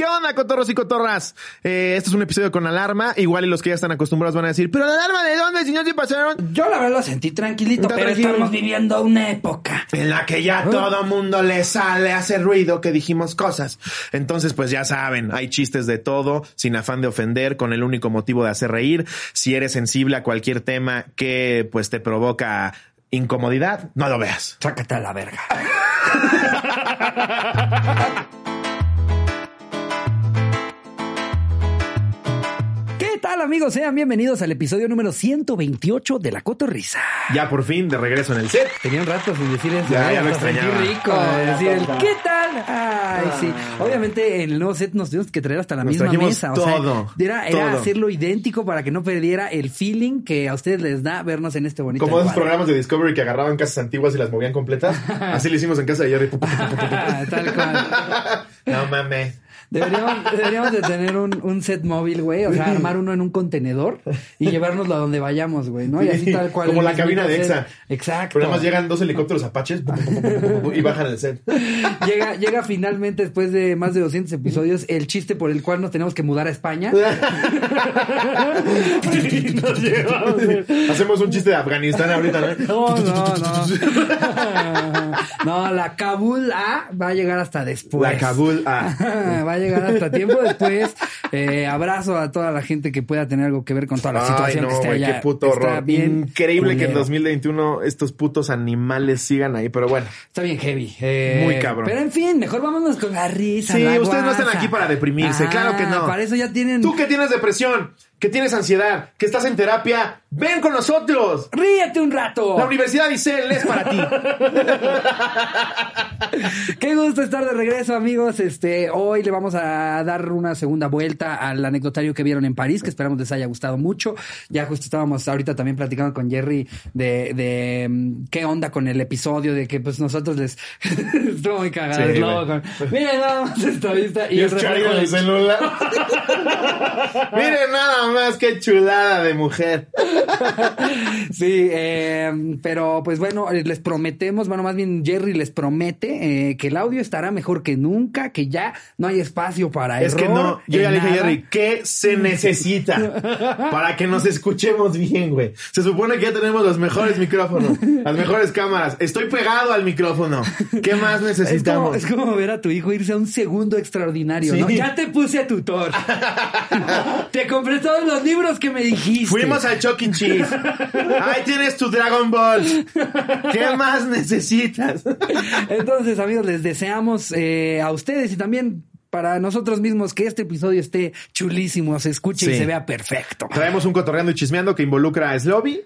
¿Qué onda, cotorros y cotorras? Eh, este es un episodio con alarma. Igual y los que ya están acostumbrados van a decir, ¿pero la alarma de dónde, señor? ¿Sí pasaron? Yo la verdad lo sentí tranquilito, Está pero tranquilo. estamos viviendo una época. En la que ya todo mundo le sale, hace ruido que dijimos cosas. Entonces, pues ya saben, hay chistes de todo, sin afán de ofender, con el único motivo de hacer reír. Si eres sensible a cualquier tema que pues te provoca incomodidad, no lo veas. Sácate a la verga. tal, amigos? Sean bienvenidos al episodio número 128 de La Cotorrisa. Ya por fin, de regreso en el set. Tenía un rato sin decir eso. Ya, ¿eh? ya lo extrañaba. rico. Decir el, toca. ¿qué tal? Ay, sí. Obviamente en el nuevo set nos tuvimos que traer hasta la Nos misma mesa. O todo, sea, era, era todo. hacerlo idéntico para que no perdiera el feeling que a ustedes les da vernos en este bonito Como esos programas de Discovery que agarraban casas antiguas y las movían completas. Así lo hicimos en casa de Jerry. Tal cual. no mames. Deberíamos, deberíamos de tener un, un set móvil, güey. O sea, armar uno en un contenedor y llevárnoslo a donde vayamos, güey, ¿no? Y así tal cual. Como la cabina de. EXA. Exacto. Pero nada más llegan dos helicópteros apaches y bajan el set. Llega, llega finalmente, después de más de 200 episodios, el chiste por el cual nos tenemos que mudar a España. Hacemos un chiste de Afganistán ahorita, ¿no? No, no, no. No, la Kabul A va a llegar hasta después. La Kabul A. Va a llegar hasta tiempo después. Eh, abrazo a toda la gente que pueda tener algo que ver con toda la Ay, situación no, que está güey, allá. qué puto Está horror. bien Increíble que en culero. 2021 estos putos animales sigan ahí, pero bueno. Está bien heavy. eh, Muy cabrón. Pero en fin, mejor vámonos con la risa. Sí, la ustedes no están aquí para deprimirse, claro que no. Para eso ya tienen. Tú que tienes depresión, que tienes ansiedad, que estás en terapia, ven con nosotros. ¡Ríete un rato! La Universidad Isel es para ti. Qué gusto estar de regreso, amigos. Este, hoy le vamos a dar una segunda vuelta al anecdotario que vieron en París, que esperamos les haya gustado mucho. Ya justo estábamos ahorita también platicando con Jerry de, de mm, qué onda con el episodio, de que pues nosotros les estuvo muy cagado. Sí, Miren nada más esta vista y, Y es el celular. Miren nada más qué chulada de mujer. Sí, eh, pero pues bueno, eh, les prometemos, bueno, más bien Jerry les promete eh, que el audio estará mejor que nunca, que ya no hay espacio para Es que error no, yo ya le dije a. Jerry, ¿qué se necesita para que nos escuchemos bien, güey? Se supone que ya tenemos los mejores micrófonos, las mejores cámaras. Estoy pegado al micrófono. ¿Qué más Es como, necesitamos? es como ver a tu hijo irse a un segundo extraordinario, Sí. ¿no? Ya te puse a tutor. te compré todos los libros que me dijiste. Fuimos a Chuck E. Cheese. Ahí tienes tu Dragon Ball. ¿Qué más necesitas? Entonces, amigos, les deseamos eh, a ustedes y también para nosotros mismos que este episodio esté chulísimo, se escuche y se vea perfecto. Traemos un cotorreando y chismeando que involucra a Slobby.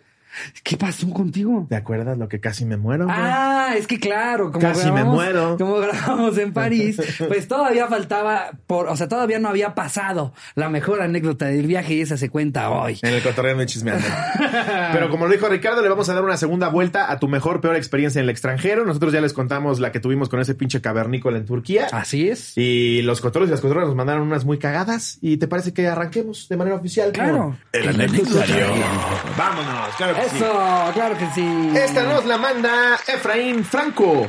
¿Qué pasó contigo? ¿Te acuerdas lo que casi me muero? güey? Ah, es que claro, como Casi me grabamos, muero. como grabamos en París, pues todavía faltaba por, o sea, todavía no había pasado la mejor anécdota del viaje y esa se cuenta hoy. En el cotorreando y chismeando. Pero como lo dijo Ricardo, le vamos a dar una segunda vuelta a tu mejor, peor experiencia en el extranjero. Nosotros ya les contamos la que tuvimos con ese pinche cavernícola en Turquía. Así es. Y los cotorros y las cotorras nos mandaron unas muy cagadas. ¿Y te parece que arranquemos de manera oficial? Claro. con El anecdotario. Vámonos, claro sí. Eso, claro que sí. Esta nos la manda Efraín Franco.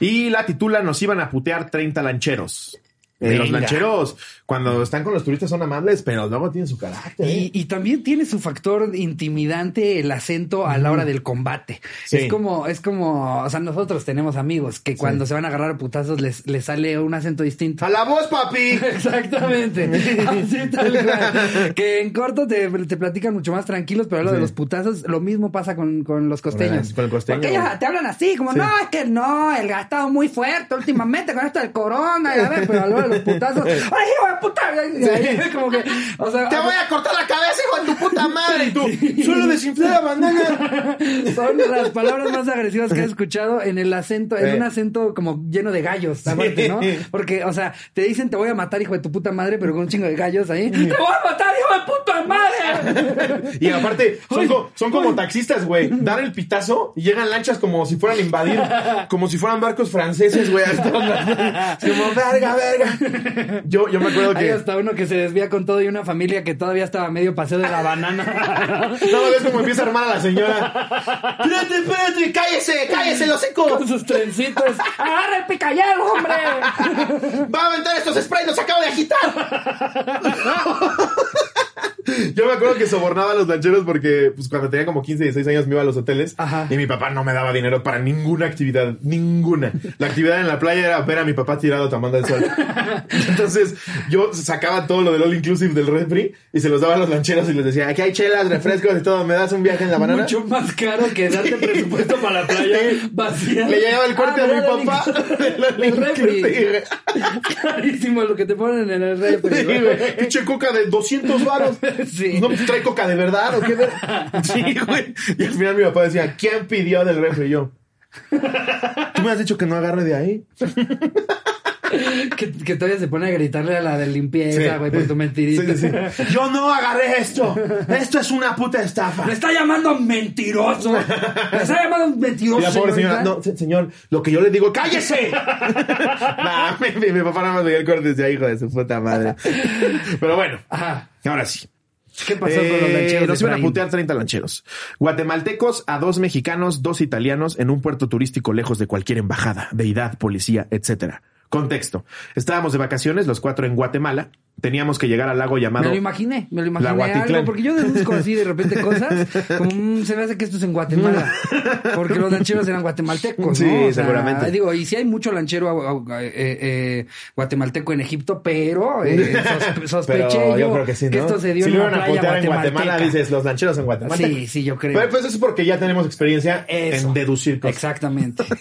Y la titula Nos iban a putear 30 lancheros. Eh, los lancheros, cuando están con los turistas, son amables, pero luego tienen su carácter. ¿eh? Y, y también tiene su factor intimidante el acento a la hora del combate. Sí. Es como, es como, o sea, nosotros tenemos amigos que cuando se van a agarrar a putazos les, les sale un acento distinto. ¡A la voz, papi! Exactamente. Así tal cual. Que en corto te, te platican mucho más tranquilos, pero a lo de los putazos, lo mismo pasa con, con los costeños. Con el costeño. Porque ellos te hablan así, como, no, es que no, el gastado muy fuerte últimamente con esto del corona, y a ver, pero a lo los putazos, ¡ay, hijo de puta! Y ahí es como que, o sea, ¡Te voy a cortar la cabeza, hijo de tu puta madre! Y tú, ¡Solo desinflé la bandana! son las palabras más agresivas que he escuchado en el acento, en un acento como lleno de gallos, aparte, ¿no? Porque, o sea, te dicen te voy a matar, hijo de tu puta madre, pero con un chingo de gallos ahí. ¡Te voy a matar, hijo de puta madre! Y aparte, son, co- son como taxistas, güey. Dan el pitazo y llegan lanchas como si fueran a invadir, como si fueran barcos franceses, güey. Como, verga, verga. Yo, yo me acuerdo Hay que. hasta uno que se desvía con todo y una familia que todavía estaba medio paseo de la banana. No, ves como empieza a armar a la señora. Espérate, espérate, cállese, cállese, lo seco. con sus trencitos. ¡Agarra el picayero, hombre! Va a aventar estos sprays, los acabo de agitar. Yo me acuerdo que sobornaba a los lancheros porque pues, cuando tenía como 15, 16 años me iba a los hoteles Ajá. y mi papá no me daba dinero para ninguna actividad, ninguna. La actividad en la playa era ver a mi papá tirado tomando el sol. Entonces yo sacaba todo lo del all inclusive del refri y se los daba a los lancheros y les decía, aquí hay chelas, refrescos y todo, ¿me das un viaje en la banana? Mucho más caro que darte presupuesto para la playa vacía. Le llegaba el corte Ah, a mi papá El refri. inclusive. Carísimo lo que te ponen en el refri. Sí. Pinche coca de 200 varos. Sí. No, pues, trae coca de verdad o qué. Sí, güey. Y al final mi papá decía, ¿quién pidió del refri? Y yo. Tú me has dicho que no agarre de ahí. Que, que todavía se pone a gritarle a la de limpieza, Sí. güey, por tu mentirita. Sí, sí, sí. Yo no agarré esto. Esto es una puta estafa. Me está llamando mentiroso. Me está llamando mentiroso. pobre señora, no, se- señor, lo que yo le digo, ¡cállese! nah, mi, mi- mi papá nada más veía el corte y decía, hijo de su puta madre. Pero bueno, Ajá. ahora sí. ¿Qué pasó con los Eh, lancheros? Nos iban a putear 30 lancheros. Guatemaltecos a dos mexicanos, dos italianos en un puerto turístico lejos de cualquier embajada, deidad, policía, etcétera. Contexto. Estábamos de vacaciones, los cuatro en Guatemala. Teníamos que llegar al lago llamado... Me lo imaginé, me lo imaginé algo, porque yo deduzco así de repente cosas, como mm, se me hace que esto es en Guatemala, porque los lancheros eran guatemaltecos, Sí, ¿no? O sea, seguramente. Digo, y sí hay mucho lanchero eh, eh, guatemalteco en Egipto, pero eh, sos- sospeché Pero yo, yo creo que sí, ¿no? esto se dio si en una playa putear en guatemalteca. Guatemala, dices, los lancheros en Guatemala. Sí, sí, yo creo. Pero pues eso es porque ya tenemos experiencia Eso. en deducir cosas. Exactamente.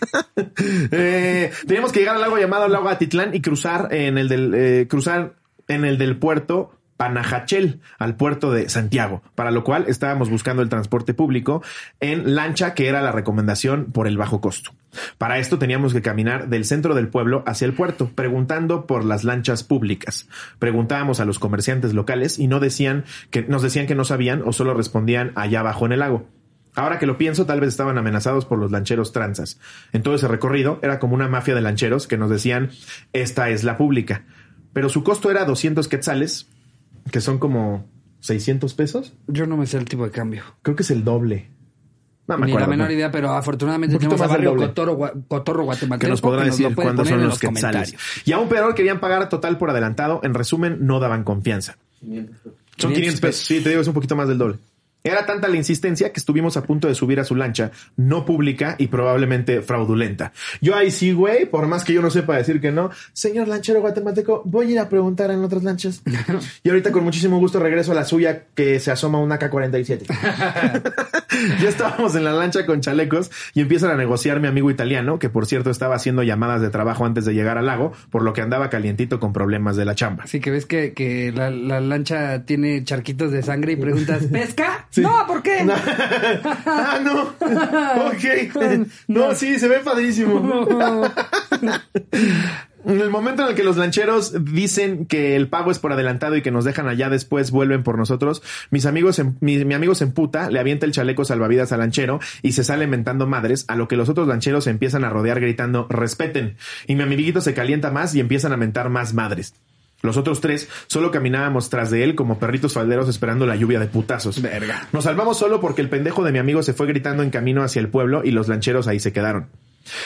Eh, teníamos que llegar al lago llamado Lago Atitlán y cruzar en el del eh, cruzar en el del puerto Panajachel al puerto de Santiago, para lo cual estábamos buscando el transporte público en lancha, que era la recomendación por el bajo costo. Para esto teníamos que caminar del centro del pueblo hacia el puerto, preguntando por las lanchas públicas. Preguntábamos a los comerciantes locales y no decían que nos decían que no sabían o solo respondían allá abajo en el lago. Ahora que lo pienso, tal vez estaban amenazados por los lancheros tranzas. En todo ese recorrido era como una mafia de lancheros que nos decían, esta es la pública. Pero su costo era 200 quetzales, que son como 600 pesos. Yo no me sé el tipo de cambio. Creo que es el doble. No me Ni la menor ¿no? idea, pero afortunadamente tenemos a Barrio doble. Cotorro, Cotorro Guatemalteco que nos podrá decir cuántos poner son los quetzales. Y aún peor, querían pagar total por adelantado. En resumen, no daban confianza. Son 500 500 pesos. Sí, te digo, es un poquito más del doble. Era tanta la insistencia que estuvimos a punto de subir a su lancha, no pública y probablemente fraudulenta. Yo ahí sí, güey, por más que yo no sepa decir que no, señor lanchero guatemalteco, voy a ir a preguntar en otras lanchas. y ahorita con muchísimo gusto regreso a la suya que se asoma una K-47. ya estábamos en la lancha con chalecos y empiezan a negociar mi amigo italiano, que por cierto estaba haciendo llamadas de trabajo antes de llegar al lago, por lo que andaba calientito con problemas de la chamba. Así que ves que, que la, la lancha tiene charquitos de sangre y preguntas, ¿pesca? Sí. No, ¿por qué? ah, no. Ok. No, sí, se ve padrísimo. En el momento en el que los lancheros dicen que el pago es por adelantado y que nos dejan allá después vuelven por nosotros, mis amigos, en- mi, mi amigo se emputa, le avienta el chaleco salvavidas al lanchero y se sale mentando madres, a lo que los otros lancheros se empiezan a rodear gritando respeten. Y mi amiguito se calienta más y empiezan a mentar más madres. Los otros tres solo caminábamos tras de él como perritos falderos esperando la lluvia de putazos. Verga. Nos salvamos solo porque el pendejo de mi amigo se fue gritando en camino hacia el pueblo y los lancheros ahí se quedaron.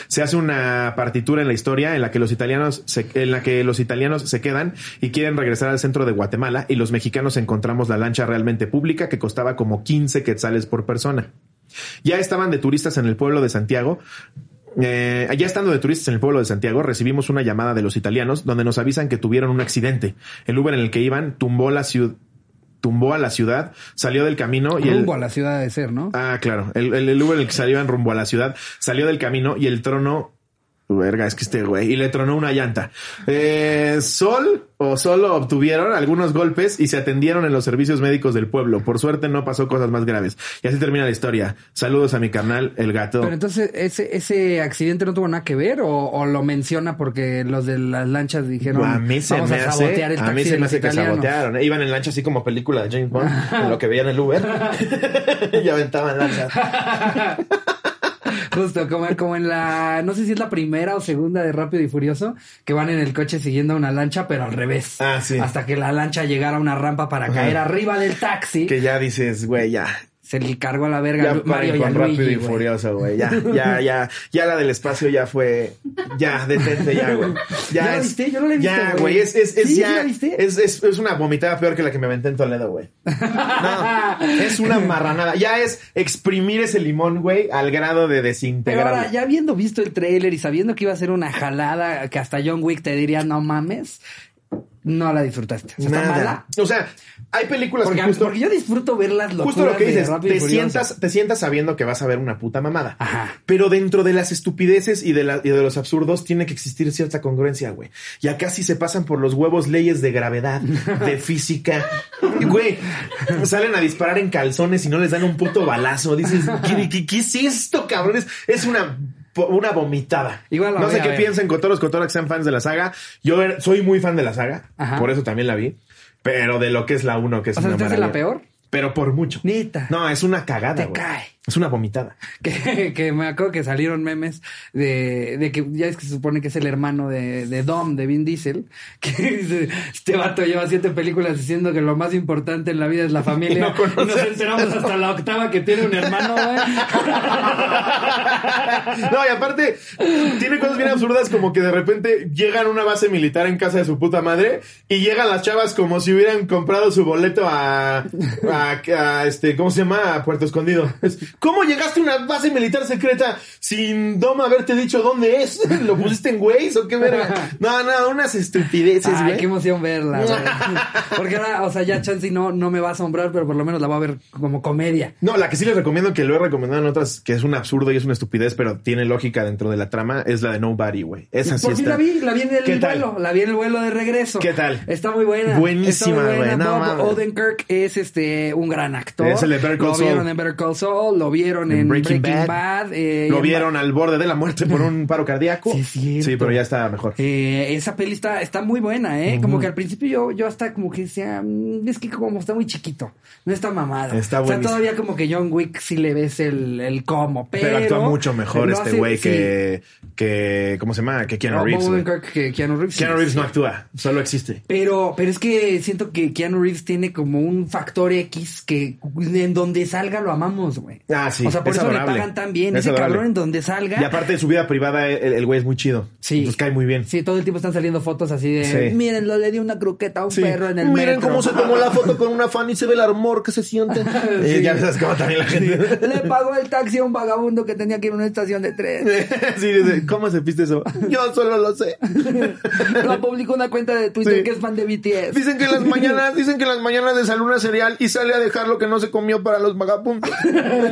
Se hace una partitura en la historia en la que los italianos se, en la que los italianos se quedan y quieren regresar al centro de Guatemala y los mexicanos encontramos la lancha realmente pública que costaba como 15 quetzales por persona. Ya estaban de turistas en el pueblo de Santiago. Eh, ya estando de turistas en el pueblo de Santiago, recibimos una llamada de los italianos donde nos avisan que tuvieron un accidente. El Uber en el que iban tumbó la ciudad, tumbó a la ciudad, salió del camino y el, Rumbo a la ciudad de ser, ¿no? Ah, claro. El, el, el Uber en el que salió en rumbo a la ciudad salió del camino y el trono. Verga, es que este güey. Y le tronó una llanta. Eh, Sol o solo obtuvieron algunos golpes y se atendieron en los servicios médicos del pueblo. Por suerte no pasó cosas más graves. Y así termina la historia. Saludos a mi carnal, el gato. Pero entonces, ¿ese, ¿ese accidente no tuvo nada que ver o, o lo menciona porque los de las lanchas dijeron a mí se vamos me a hace, sabotear el a taxi mí se me hace que italianos? sabotearon. ¿eh? Iban en lancha así como película de James Bond, en lo que veían el Uber y aventaban lanchas. Justo, como, como en la, no sé si es la primera o segunda de Rápido y Furioso, que van en el coche siguiendo a una lancha, pero al revés. Ah, sí. Hasta que la lancha llegara a una rampa para caer arriba del taxi. Que ya dices, güey, ya. Se le cargó a la verga Ya Mario con Luigi, rápido y furioso, güey. Ya, ya, ya. Ya la del espacio ya fue. Ya, detente ya, güey. ¿Ya la es- viste? Yo no la he visto, Ya, güey. Es, es, es ¿Sí? ¿Sí ya. la viste? Es, es, es una vomitada peor que la que me aventé en Toledo, güey. No, es una marranada. Ya es exprimir ese limón, güey, al grado de Pero desintegrarlo. ahora, ya habiendo visto el trailer y sabiendo que iba a ser una jalada que hasta John Wick te diría no mames, no la disfrutaste. O sea, ¿Está Nada. mala? O sea, hay películas Porque, que justo, porque yo disfruto ver las locuras justo lo que dices, te sientas, te sientas sabiendo que vas a ver una puta mamada. Ajá. Pero dentro de las estupideces y de, la- y de los absurdos tiene que existir cierta congruencia, güey. Y acá sí se pasan por los huevos leyes de gravedad, de física. Güey, salen a disparar en calzones y no les dan un puto balazo. Dices, ¿qué, qué- qué es esto, cabrón? Es, es una, una vomitada. Igual la no sé qué piensen cotoros, cotoras que sean fans de la saga. Yo soy muy fan de la saga. Ajá. Por eso también la vi. Pero de lo que es la 1, que es O sea, una ¿te hace la maravilla. peor? Pero por mucho. Neta. No, es una cagada, Te cae. Es una vomitada. Que, que me acuerdo que salieron memes de, de que ya es que se supone que es el hermano de, de Dom, de Vin Diesel, que dice, este vato lleva siete películas diciendo que lo más importante en la vida es la familia. Y no conoce. y nos enteramos hasta la octava que tiene un hermano, güey. No, y aparte, tiene cosas bien absurdas como que de repente llegan a una base militar en casa de su puta madre y llegan las chavas como si hubieran comprado su boleto a, a, a, este, ¿cómo se llama? A Puerto Escondido. ¿Cómo llegaste a una base militar secreta sin Dom haberte dicho dónde es? ¿Lo pusiste en Waze o qué verga? No, no, unas estupideces, Ay, güey. qué emoción verla, güey. Porque ahora, o sea, ya Chansey no, no me va a asombrar, pero por lo menos la voy a ver como comedia. No, la que sí les recomiendo, que lo he recomendado en otras, que es un absurdo y es una estupidez, pero tiene lógica dentro de la trama, es la de Nobody, güey. Esa sí Por está. la vi, la vi en ¿Qué el vuelo, la vi en el vuelo de regreso. ¿Qué tal? Está muy buena. Buenísima, güey, no Bob. Odenkirk es este un gran actor. Es el de Better Call Lo Saul. vieron en Better Call Saul, lo vieron en, Breaking, Bad. eh, lo en- vieron al borde de la muerte por un paro cardíaco. Sí. Sí, pero ya está mejor. Eh, esa peli está, está muy buena, ¿eh? Como que al principio yo, yo hasta como que decía, "Mm, es que como está muy chiquito, no está mamado. Está o sea, buenísimo. todavía como que John Wick sí le ves el, el cómo, pero... Pero, actúa mucho mejor este güey sí. que, que, ¿cómo se llama? Que Keanu No, Reeves. Que Keanu Reeves. Keanu Reeves no actúa, solo existe. Pero, pero es que siento que Keanu Reeves tiene como un factor X que en donde salga lo amamos, güey. Ah, sí, O sea, por es eso adorable. le pagan tan bien. Es Ese adorable. cabrón en donde salga. Y aparte de su vida privada, el, el güey es muy chido. Sí. Entonces cae muy bien. Sí, todo el tiempo están saliendo fotos así de. Sí. Mírenlo, le di una croqueta a un Sí. perro en el Miren metro". cómo se tomó la foto con una fan y se ve el amor que se siente. Sí. ya sabes cómo también la gente. Le pagó el taxi a un vagabundo que tenía que ir a una estación de tren. sí, dice, ¿cómo se piste eso? Yo solo lo sé. Lo publicó una cuenta de Twitter Sí. que es fan de BTS. Dicen que en las mañanas, dicen que en las mañanas desayuna cereal y sale a dejar lo que no se comió para los vagabundos.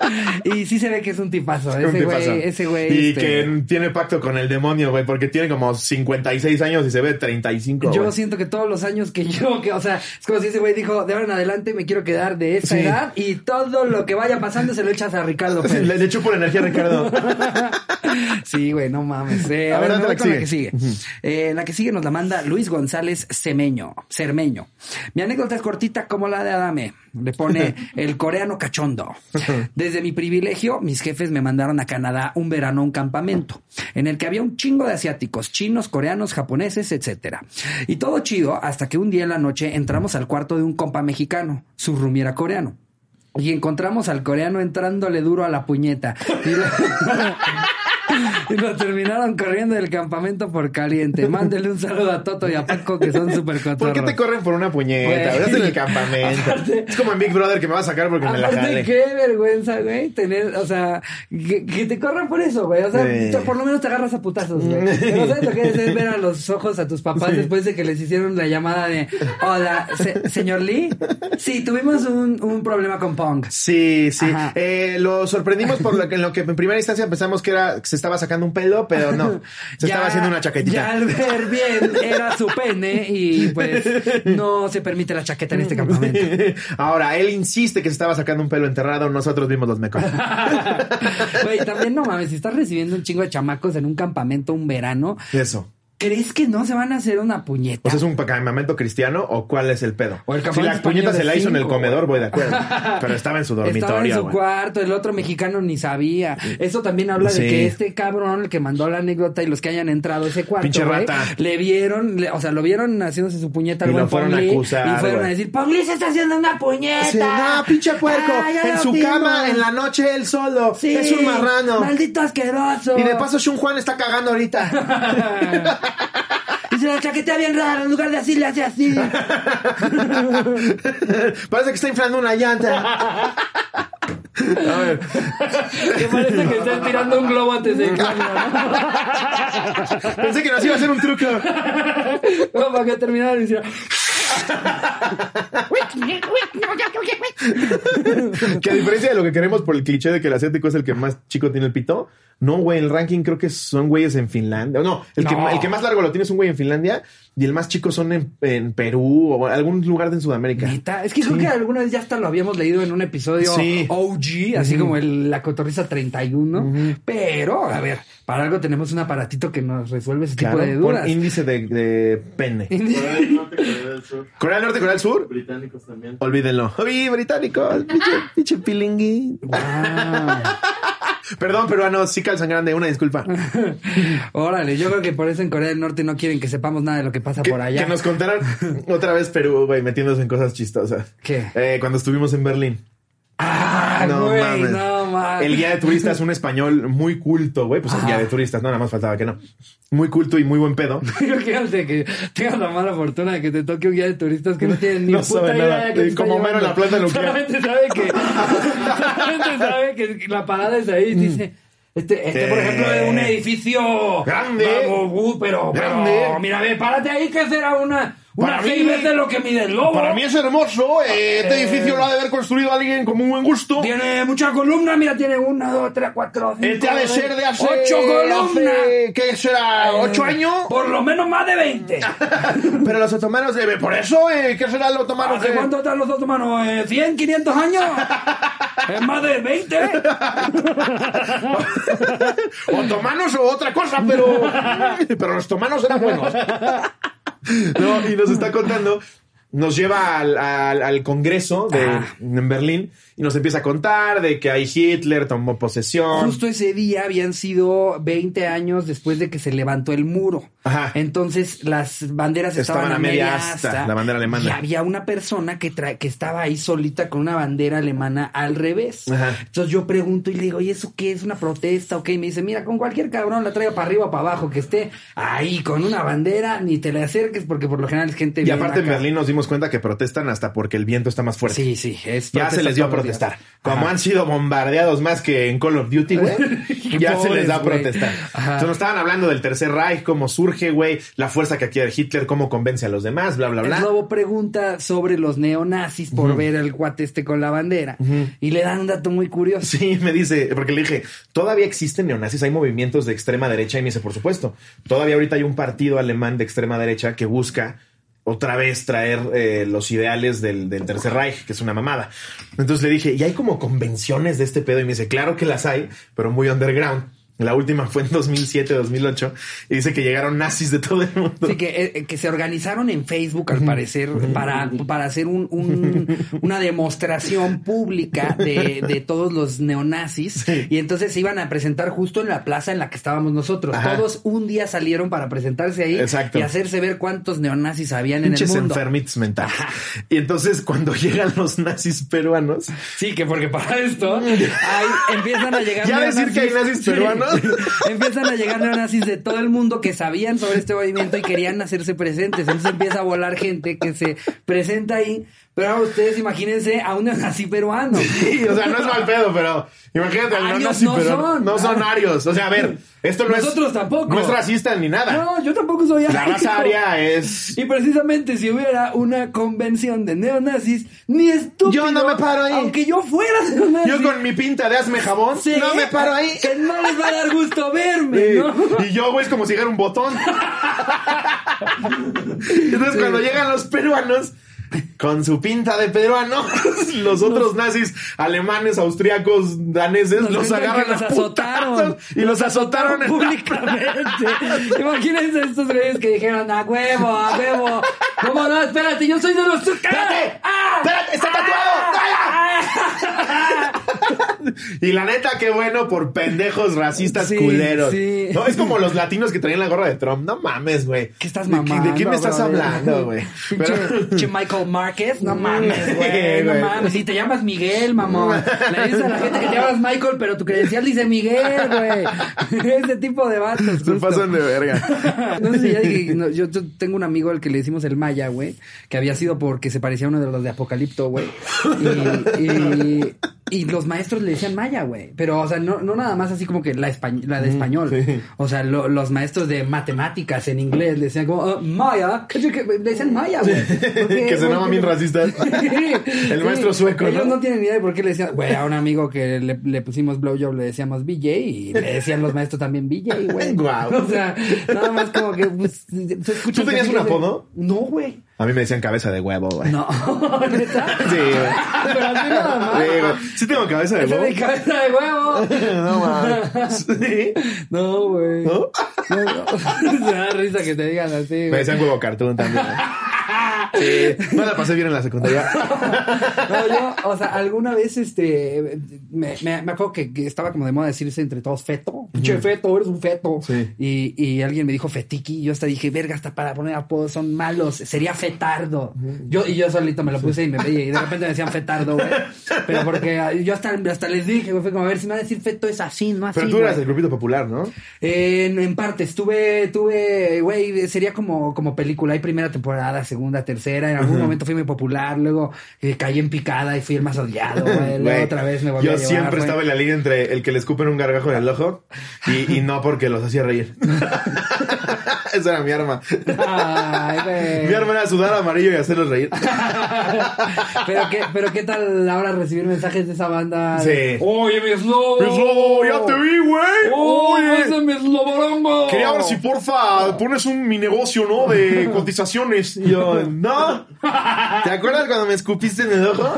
Y sí se ve que es un tipazo. Un Ese güey, ese güey. Y este, que tiene pacto con el demonio, güey, porque tiene como 56 años y se ve 35. Yo siento que todos los años que yo, que, o sea, es como si ese güey dijo, de ahora en adelante me quiero quedar de esta Sí. edad y todo lo que vaya pasando se lo echas a Ricardo Sí, le, le chupo la energía a Ricardo. Sí, güey, no mames. Eh, a, A ver, ver, la que la que sigue. Eh, la que sigue nos la manda Luis González Cemeño, Cermeño. Mi anécdota es cortita como la de Adame. Le pone el coreano cachondo. Desde mi privilegio, mis jefes me mandaron a Canadá un verano a un campamento en el que había un chingo de asiáticos, chinos, coreanos, japoneses, etcétera. Y todo chido hasta que un día en la noche entramos al cuarto de un compa mexicano, su rumiera coreano. Y encontramos al coreano entrándole duro a la puñeta. y lo terminaron corriendo del campamento por caliente. Mándele un saludo a Toto y a Paco que son súper ¿Por cotorros. qué te corren por una puñeta? Estás en el campamento. Aparte- es como en Big Brother que me va a sacar porque me la jale. qué vergüenza, güey, tener, o sea, que, que te corran por eso, güey. O sea, Sí. por lo menos te agarras a putazos, güey. Pero sabes lo que es, es ver a los ojos a tus papás después de que les hicieron la llamada de, hola, se- señor Lee. Sí, tuvimos un, un problema con Pong. Sí, sí. Eh, lo sorprendimos por lo que, en lo que en primera instancia pensamos que era que se estaba sacando un pelo, pero no. Se Ya- estaba haciendo una chaquetita. Ya al ver bien era su pene y pues no se permite la chaqueta en este campamento. Ahora, él insiste que se estaba sacando un pelo enterrado, nosotros vimos los mecos. Güey, también no mames, si estás recibiendo un chingo de chamacos en un campamento un verano, Eso. ¿Crees que no se van a hacer una puñeta? O sea, ¿es un campamento cristiano o cuál es el pedo? O el si la puñeta se la hizo en el comedor, voy de acuerdo. Pero estaba en su dormitorio. Estaba en su cuarto, el otro mexicano ni sabía. Eso también habla Sí. de que este cabrón, el que mandó la anécdota y los que hayan entrado a ese cuarto, Pinche güey, rata. le vieron, le- o sea, lo vieron haciéndose su puñeta al Y lo fueron a acusar, y fueron a decir, Lee se está haciendo una puñeta. Sí, no, pinche puerco. Ah, en su cama, en la noche, él solo. Sí, Es un marrano. Maldito asqueroso. Y de paso, Shun Juan está cagando ahorita. y se la chaquetea bien raro, en lugar de así le hace así. Parece que está inflando una llanta. A ver. que parece que está tirando un globo antes de ¿no? Pensé que nos iba a hacer un truco. Como para que terminara y decía, Que a diferencia de lo que queremos por el cliché de que el asiático es el que más chico tiene el pito, no, güey, el ranking creo que son güeyes en Finlandia. No, el, Que, No. el que más largo lo tiene es un güey en Finlandia y el más chico son en, en Perú o algún lugar de Sudamérica. Neta, es que creo que alguna vez ya hasta lo habíamos leído en un episodio Sí. OG, así como el, la cotorriza 31. Pero, a ver, para algo tenemos un aparatito que nos resuelve ese Claro, tipo de por dudas. índice de, de pene. Corea del Norte, Corea del Sur. Corea del Norte, Corea del Sur. Británicos también. Olvídenlo. Oye, británicos, pinche, pinche pilingui. Wow. Perdón, peruanos, sí calzan grande, una disculpa. Órale, yo creo que por eso en Corea del Norte no quieren que sepamos nada de lo que pasa Que, por allá. que nos contaran otra vez Perú, güey, metiéndose en cosas chistosas. ¿Qué? Eh, cuando estuvimos en Berlín. Ah, güey, no mames. El guía de turistas es un español muy culto, güey. Pues el guía de turistas, no, nada más faltaba que no. Muy culto y muy buen pedo. Fíjate que tengas la mala fortuna de que te toque un guía de turistas que no tienen ni No puta sabe idea nada. de qué te Como Homero en la planta nuclear. Solamente sabe que, solamente sabe que la parada es ahí y dice. Este, este, por ejemplo, es un edificio Grande. Vamos, uh, pero, pero, Grande. mira, ve, párate ahí que será una, una Para seis mí- veces lo que mide el lobo. Para mí es hermoso. eh, este Eh. edificio lo ha de haber construido alguien con muy buen gusto. Tiene muchas columnas, mira, tiene una, dos, tres, cuatro, cinco. Este ha de ser de hace... Ocho columnas. hace- ¿Qué será? ¿Ocho Eh, años? Por lo menos más de 20. Pero los otomanos... eh, por eso, eh, ¿qué será el otomano? ¿Hace que- cuánto están los otomanos? ¿Eh, ¿100, 500 años? ¿Es más de 20? otomanos o otra cosa, pero... pero los otomanos eran buenos. No, y nos está contando... Nos lleva al, al- al congreso de, Ah. en Berlín y nos empieza a contar de que ahí Hitler tomó posesión. Justo ese día habían sido 20 años después de que se levantó el muro. Ajá. Entonces las banderas estaban, Estaban a media asta, asta, la bandera alemana. Y había una persona que, tra- que estaba ahí solita con una bandera alemana al revés. Ajá. Entonces yo pregunto y le digo, ¿y eso qué es? ¿Una protesta? ¿O qué? Y me dice, mira, con cualquier cabrón la traigo para arriba o para abajo, que esté ahí con una bandera, ni te le acerques porque por lo general es gente Y aparte en. Berlín nos dimos cuenta que protestan hasta porque el viento está más fuerte. Sí, sí, es Ya se protesta les dio a todos los días. Protestar. Como Ajá. han sido bombardeados más que en Call of Duty, güey, ya se les da a protestar. Entonces nos estaban hablando del Tercer Reich, cómo surge, güey, la fuerza que adquiere Hitler, cómo convence a los demás, bla, bla, El bla. lobo pregunta sobre los neonazis por ver el cuate este con la bandera. Y le dan un dato muy curioso. Sí, me dice, porque le dije, todavía existen neonazis, hay movimientos de extrema derecha y me dice, por supuesto, todavía ahorita hay un partido alemán de extrema derecha que busca otra vez traer eh, los ideales del, del Tercer Reich, que es una mamada. Entonces le dije, ¿y hay como convenciones de este pedo? Y me dice, claro que las hay, pero muy underground. La última fue en 2007, 2008, y dice que llegaron nazis de todo el mundo. Sí, que, eh, que se organizaron en Facebook, al parecer, para, para hacer un, un- una demostración pública de, de todos los neonazis. Sí. Y entonces se iban a presentar justo en la plaza en la que estábamos nosotros. Ajá. Todos un día salieron para presentarse ahí Exacto. y hacerse ver cuántos neonazis habían en el mundo. enfermitos mentales. Y entonces cuando llegan los nazis peruanos, Sí, que porque para esto empiezan a llegar Ya decir que hay nazis peruanos. empiezan a llegar neonazis de todo el mundo que sabían sobre este movimiento y querían hacerse presentes. Entonces empieza a volar gente que se presenta ahí. Pero ustedes imagínense a un neonazi peruano. Sí, o sea, no es mal pedo, pero imagínate al Arios neonazi, no pero son. no son arios. O sea, a ver, esto no Nosotros es. tampoco. No es racista ni nada. No, yo tampoco soy La ario. raza aria es. Y precisamente si hubiera una convención de neonazis, ni estúpido. Yo no me paro ahí. Aunque yo fuera neonazi. Yo con mi pinta de hazme jabón, Sí, no me paro ahí. Que no les va a dar gusto verme, Sí. ¿no? Y yo, güey, es como si fuera un botón. Entonces, cuando llegan los peruanos, con su pinta de peruano, los otros nazis alemanes, austriacos, daneses los agarran los a azotaron. y los azotaron públicamente. Imagínense estos güeyes que dijeron, a huevo, a huevo. ¿Cómo no? Espérate, yo soy de los... ¡Espérate! ¡Ah! ¡Espérate! ¡Está tatuado! Y la neta, qué bueno por pendejos racistas Sí, culeros. sí. No, es como los latinos que traían la gorra de Trump. No mames, güey. ¿Qué estás ¿De qué- mamando? ¿De qué me estás hablando, güey? Pero- pinche Márquez, no mames, Sí, güey, no mames. Si te llamas Miguel, mamón. Le dices a la gente que te llamas Michael, pero tu credencial dice Miguel, güey. Ese tipo de vatos. Se pasan de verga. No sé si ya dije, no, yo, yo tengo un amigo al que le decimos el Maya, güey, que había sido porque se parecía a uno de los de Apocalipto, güey. Y, y, y los maestros le decían Maya, güey. Pero, o sea, no, no nada más así como que la, españ- la de español. sí. O sea, lo- los maestros de matemáticas en inglés le decían como, "Ah, Maya, le decían Maya, güey. Que sonaban porque- bien racistas. El maestro sueco, Ellos ¿no? no tienen ni idea de por qué le decían, güey, a un amigo que le, le pusimos blowjob le decíamos BJ y le decían los maestros también BJ, güey. Guau. O sea, nada más como que pues, se. ¿Tú tenías un apodo? No, güey. A mí me decían cabeza de huevo, güey. No, neta. Sí, güey. Pero así nada más. Sí, güey. Sí tengo cabeza de huevo. cabeza de huevo. No mames. Sí. No, güey. ¿No? No, no. Se da risa que te digan así, Me güey. decían huevo cartoon también. Sí. No la pasé bien en la secundaria. No, yo, o sea, alguna vez, este, me, me, me acuerdo que, que estaba como de moda decirse entre todos feto. Pinche feto, eres un feto. Sí. Y, y alguien me dijo fetiqui. Y yo hasta dije, verga, hasta para poner apodos son malos. Sería fetardo. Yo, y yo solito me lo puse y, me, y de repente me decían fetardo, güey. Pero porque ah, yo hasta, hasta les dije, güey, fue como, a ver, si me van a decir feto es así, no así. Pero tú güey". eras el grupito popular, ¿no? En, en parte, estuve, tuve, güey, sería como, como película. Hay primera temporada, segunda, tercera. En algún momento fui muy popular, luego eh, caí en picada y fui el más odiado, güey. Luego otra vez me volví Yo a llevar, siempre güey. estaba en la línea entre el que le escupen un gargajo en el ojo y, y no porque los hacía reír. Esa era mi arma. Ay, güey. Mi arma era sudar amarillo y hacerlos reír. pero qué, pero qué tal ahora recibir mensajes de esa banda. Sí. Oye, mi slobo. ¡Mi slobo, ya te vi, güey! Oye, ese es mi sloborongo. Quería ver si porfa pones un mi negocio, ¿no? De cotizaciones. Y yo, no. ¿Te acuerdas cuando me escupiste en el ojo?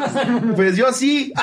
Pues yo sí.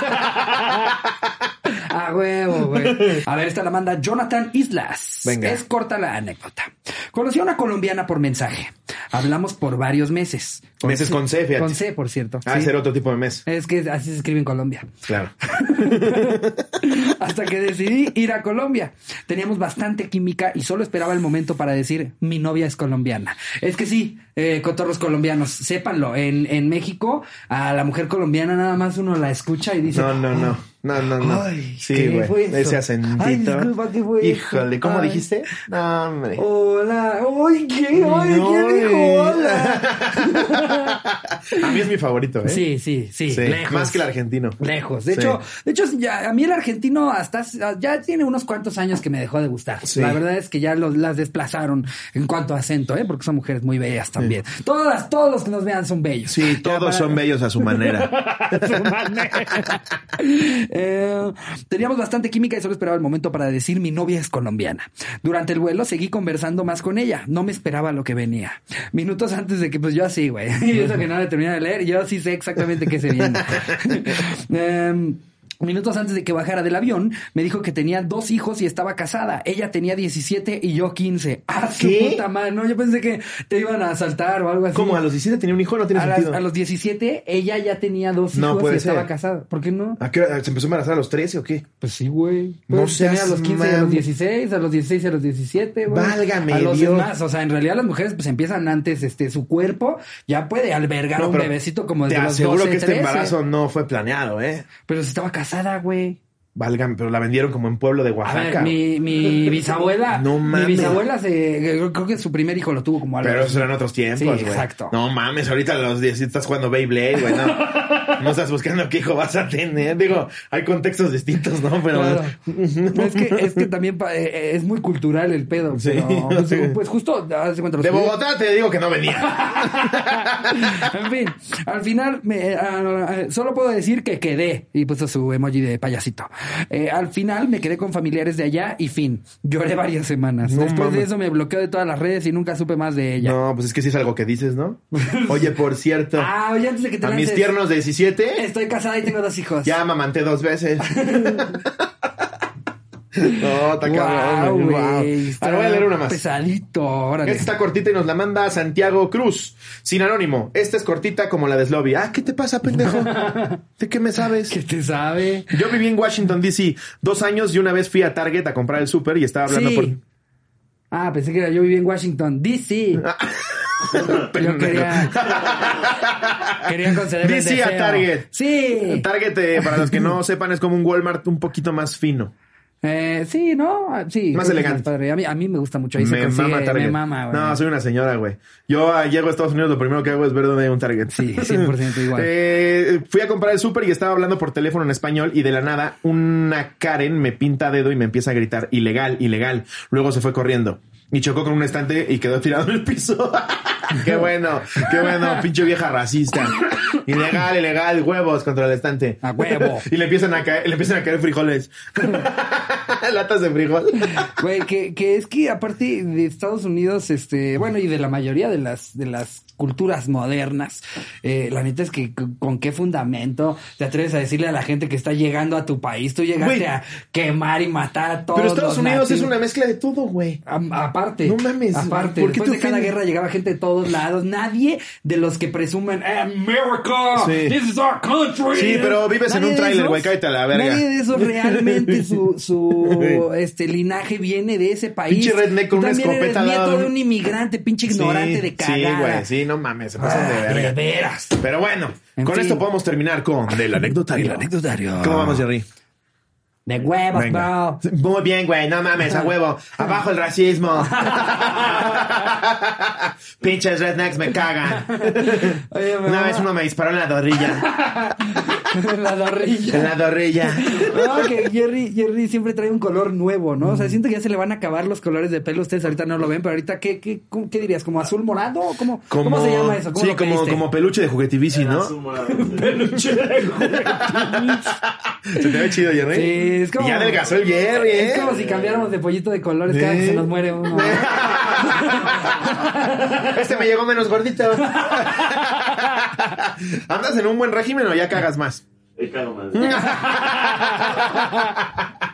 A huevo, güey. A ver, esta la manda Jonathan Islas. Venga. Es corta la anécdota. Conocí a una colombiana por mensaje. Hablamos por varios meses. Meses con C, fíjate. Con C, por cierto. Ah, Sí. ese era otro tipo de mes. Es que así se escribe en Colombia. Claro. Hasta que decidí ir a Colombia. Teníamos bastante química y solo esperaba el momento para decir mi novia es colombiana. Es que sí, eh, cotorros colombianos, sépanlo. En, en México, a la mujer colombiana nada más uno la escucha y dice. No, no, no. No, no, no. Ay, sí, ¿qué fue güey. eso? Ese acentito. Ay, disculpa, ¿qué fue Híjole, ¿cómo Ay. dijiste? No, hombre. Hola, ¡Ay, qué! ¡Ay, No, quién dijo hola! A mí es mi favorito, ¿eh? Sí, sí, sí, Sí, lejos. Más que el argentino. Lejos. De Sí. hecho, de hecho, ya, a mí el argentino hasta ya tiene unos cuantos años que me dejó de gustar. Sí. La verdad es que ya los, las desplazaron en cuanto a acento, ¿eh? Porque son mujeres muy bellas también. Todas, todos los que nos vean son bellos. Sí, todos para- son bellos a su manera. Eh, teníamos bastante química y solo esperaba el momento para decir mi novia es colombiana. Durante el vuelo seguí conversando más con ella. No me esperaba lo que venía. Minutos antes de que, pues yo así, güey. Y eso que no le terminé de leer, yo sí sé exactamente qué se viene. Em, Minutos antes de que bajara del avión, me dijo que tenía dos hijos y estaba casada. Ella tenía 17 y yo 15. ¡Ah, su ¿Qué? puta madre! No, yo pensé que te iban a asaltar o algo así. ¿Cómo? ¿A los 17 tenía un hijo? No tiene a, las- sentido. a los 17, ella ya tenía dos No hijos puede y estaba ser. casada. ¿Por qué no? ¿A qué hora? ¿Se empezó a embarazar a los 13 o qué? Pues sí, güey. No Pues tenía a los 15 y a los mam- 16, a los 16 y a los 17, güey. Válgame A los Dios. demás, o sea, en realidad las mujeres pues empiezan antes, este, su cuerpo ya puede albergar a un bebecito como Te desde los aseguro 12, que este 13. embarazo no fue planeado, ¿eh? Pero si estaba casada, güey. Válgame, pero la vendieron como en pueblo de A Oaxaca. ver, mi, mi bisabuela. No mames. Mi bisabuela se, creo que su primer hijo lo tuvo como a los- Pero esos eran otros tiempos, Sí, güey. exacto. No mames, ahorita a los 10 estás jugando Beyblade, güey. No, no estás buscando qué hijo vas a tener. Digo, hay contextos distintos, ¿no? Pero. Claro. es que es que también pa- eh, es muy cultural el pedo. Sí. pero, pues, pues justo, de cuenta, Bogotá te digo que no venía. en fin, al final me, solo puedo decir que quedé y puso su emoji de payasito. Eh, al final me quedé con familiares de allá y fin. Lloré varias semanas. No Después de eso me bloqueó de todas las redes y nunca supe más de ella. No, pues es que sí es algo que dices, ¿no? Oye, por cierto, Ah, oye, antes de que te a mis tiernos 17, Estoy casada y tengo dos hijos. ya mamanté dos veces. no, está cabrón. Guau. güey, Ahora voy a leer una más. Pesadito, órale. Esta está cortita y nos la manda Santiago Cruz, sin anónimo. Esta es cortita como la de Slobby. Ah, ¿qué te pasa, pendejo? ¿De qué me sabes? ¿Qué te sabe? Yo viví en Washington, D.C. dos años y una vez fui a Target a comprar el súper y estaba hablando Sí. por... Ah, pensé que era yo viví en Washington, D.C. Yo quería, quería concederme el DC a. Target. Sí. Target, eh, para los que no sepan, es como un Walmart un poquito más fino. Eh, sí, ¿no? Ah, Sí. Más elegante. padre. A mí, a mí me gusta mucho. Ahí se Me consigue, mama Target. Me mama, güey. no, soy una señora, güey. Yo ah, llego a Estados Unidos, lo primero que hago es ver dónde hay un Target. Sí, 100% igual. Eh, fui a comprar el súper y estaba hablando por teléfono en español y de la nada una Karen me pinta dedo y me empieza a gritar ilegal, ilegal. Luego se fue corriendo y chocó con un estante y quedó tirado en el piso. qué bueno, qué bueno, pinche vieja racista. Ilegal, ilegal, huevos contra el estante. A huevo. y le empiezan a caer, le empiezan a caer frijoles. Latas de frijol. Güey, que, que es que aparte de Estados Unidos, este, bueno, y de la mayoría de las, de las culturas modernas, eh, la neta es que con qué fundamento te atreves a decirle a la gente que está llegando a tu país, tú llegaste Güey. a quemar y matar a todos Pero Estados los Unidos es una mezcla de todo, güey. Aparte, No mames, aparte, ¿por qué después de cada guerra llegaba gente de todos lados, nadie de los que presumen America, Sí. this is our country. Sí, pero vives en un de tráiler, güey, cállate a la verga. Nadie de esos realmente su, su este linaje viene de ese país. Pinche redneck con una también escopeta al eres lado nieto de de un- inmigrante, pinche ignorante Sí, de Sí, cagada. güey, sí, no mames, se pasan de Ah, verga. de veras. Pero bueno, En con fin. esto podemos terminar con del anecdotario. El anecdotario. ¿Cómo vamos, Jerry? De huevos, Venga. bro. Muy bien, güey, no mames, a huevo. Abajo el racismo. Pinches rednecks me cagan. Oye, Una vez uno me disparó en la dorrilla. la dorrilla. En la dorrilla. No, que Jerry, Jerry siempre trae un color nuevo, ¿no? O sea, siento que ya se le van a acabar los colores de pelo. Ustedes ahorita no lo ven, pero ahorita, ¿qué, qué, cómo- qué dirías? ¿Como azul morado? ¿O ¿Cómo, ¿Cómo se llama eso? ¿Cómo sí, como, peluche de juguetivici, ¿no? Suma- Se te ve chido, Jerry. Sí, es como. Y ya adelgazó el Jerry, ¿eh? Es como si cambiáramos de pollito de colores cada que se nos muere uno. ¿no? Este me llegó menos gordito. ¿Andas en un buen régimen o ya cagas más? Cagado más.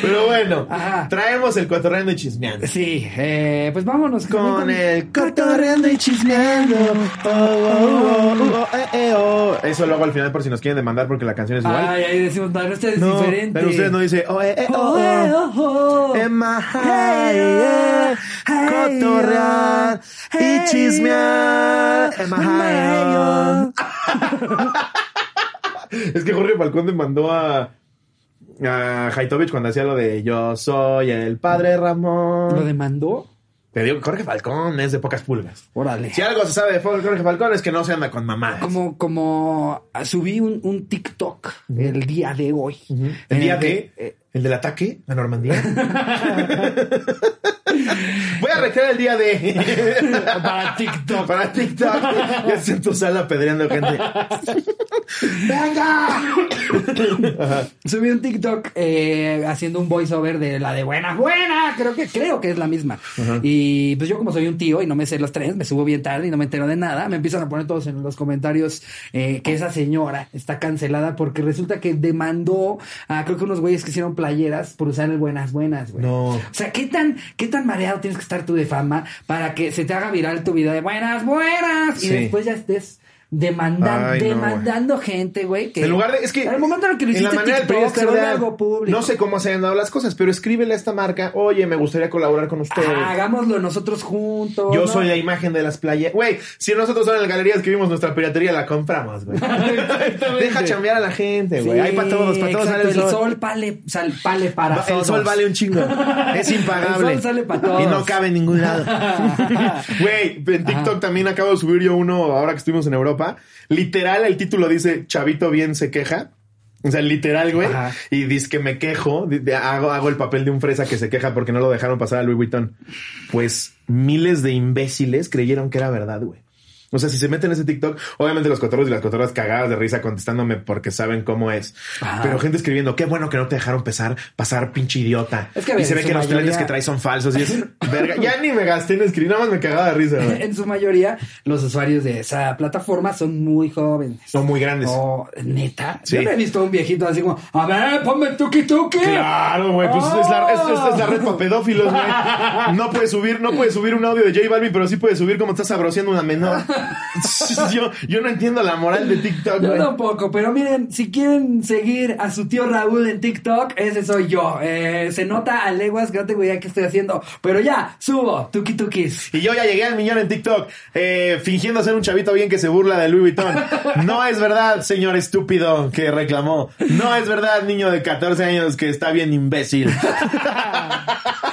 Pero bueno, Ajá. traemos el cotorreando y chismeando. Sí, eh, pues vámonos Con el cotorreando y chismeando. Oh, oh, oh, oh, eh, eh, oh. Eso luego al final por si nos quieren demandar porque la canción es igual. Ay, ahí decimos, no, no, este es no, diferente. pero ustedes no dicen, oh, eh, eh, oh, Oh, eh, oh. my Hey, cotorrear hey, y chismear. High, Es que Jorge Falcón demandó a, a Haitovich cuando hacía lo de Yo soy el padre Ramón. ¿Lo demandó? Te digo que Jorge Falcón es de pocas pulgas. Órale. Si algo se sabe de Jorge Falcón es que no se anda con mamadas. Como, como subí un, un TikTok el día de hoy. ¿El día el de? que, eh, ¿El del ataque a Normandía? Voy a recrear el día de... para TikTok. Para TikTok. Estoy en tu sala apedreando gente. ¡Venga! Subí un TikTok eh, haciendo un voiceover de la de buena, buena. Creo que, creo que es la misma. Y pues yo como soy un tío y no me sé los tres, me subo bien tarde y no me entero de nada, me empiezan a poner todos en los comentarios eh, que esa señora está cancelada porque resulta que demandó a creo que unos güeyes que hicieron playeras por usar el buenas, buenas, güey. No. O sea, ¿qué tan, ¿qué tan mareado tienes que estar tú de fama para que se te haga viral tu video de buenas, buenas? Y Sí. después ya estés Ay, no, demandando gente, güey. que- En lugar de, es que Al momento en el que lo en la manera del periodista algo público. no sé cómo se han dado las cosas, pero escríbele a esta marca, oye, me gustaría colaborar con ustedes. Ah, hagámoslo nosotros juntos. Yo ¿no? soy la imagen de las playas. Güey, si nosotros en la galería escribimos nuestra piratería, la compramos, güey. Deja chambear a la gente, güey. Sí, Hay para todos, para todos sale el el sol. sol vale, sal- vale para El todos. sol vale un chingo. Es impagable. El sol sale pa' todos. Y no cabe en ningún lado. Güey, en TikTok también acabo de subir yo uno ahora que estuvimos en Europa. Literal, el título dice Chavito bien se queja. O sea, literal, güey. Ajá. Y dice que me quejo. hago, hago el papel de un fresa que se queja porque no lo dejaron pasar a Louis Vuitton. Pues miles de imbéciles creyeron que era verdad, güey. O sea, si se meten en ese TikTok, obviamente los cotorros y las cotorras cagadas de risa contestándome porque saben cómo es. Ajá. Pero gente escribiendo, qué bueno que no te dejaron pasar, pasar pinche idiota. Es que, a y se ve que los lentes que traes son falsos. Y es verga. Ya ni me gasté en escribir, nada más me cagaba de risa. En su mayoría, los usuarios de esa plataforma son muy jóvenes. Son muy grandes. Oh, neta. Sí. Yo no he visto a un viejito así como, a ver, ponme tuki tuki. Claro, güey, pues es, la, es, es- es la red para pedófilos, güey. No puedes subir, no puedes subir un audio de J Balvin, pero sí puedes subir como estás sabroseando una menor. Yo, yo no entiendo la moral de TikTok, Yo tampoco, pero miren, si quieren seguir a su tío Raúl en TikTok, ese soy yo. Eh, se nota a leguas que no tengo idea qué estoy haciendo, pero ya, subo, tuki tukis. Y yo ya llegué al millón en TikTok, eh, fingiendo ser un chavito bien que se burla de Louis Vuitton. No es verdad, señor estúpido que reclamó. No es verdad, niño de 14 años que está bien imbécil.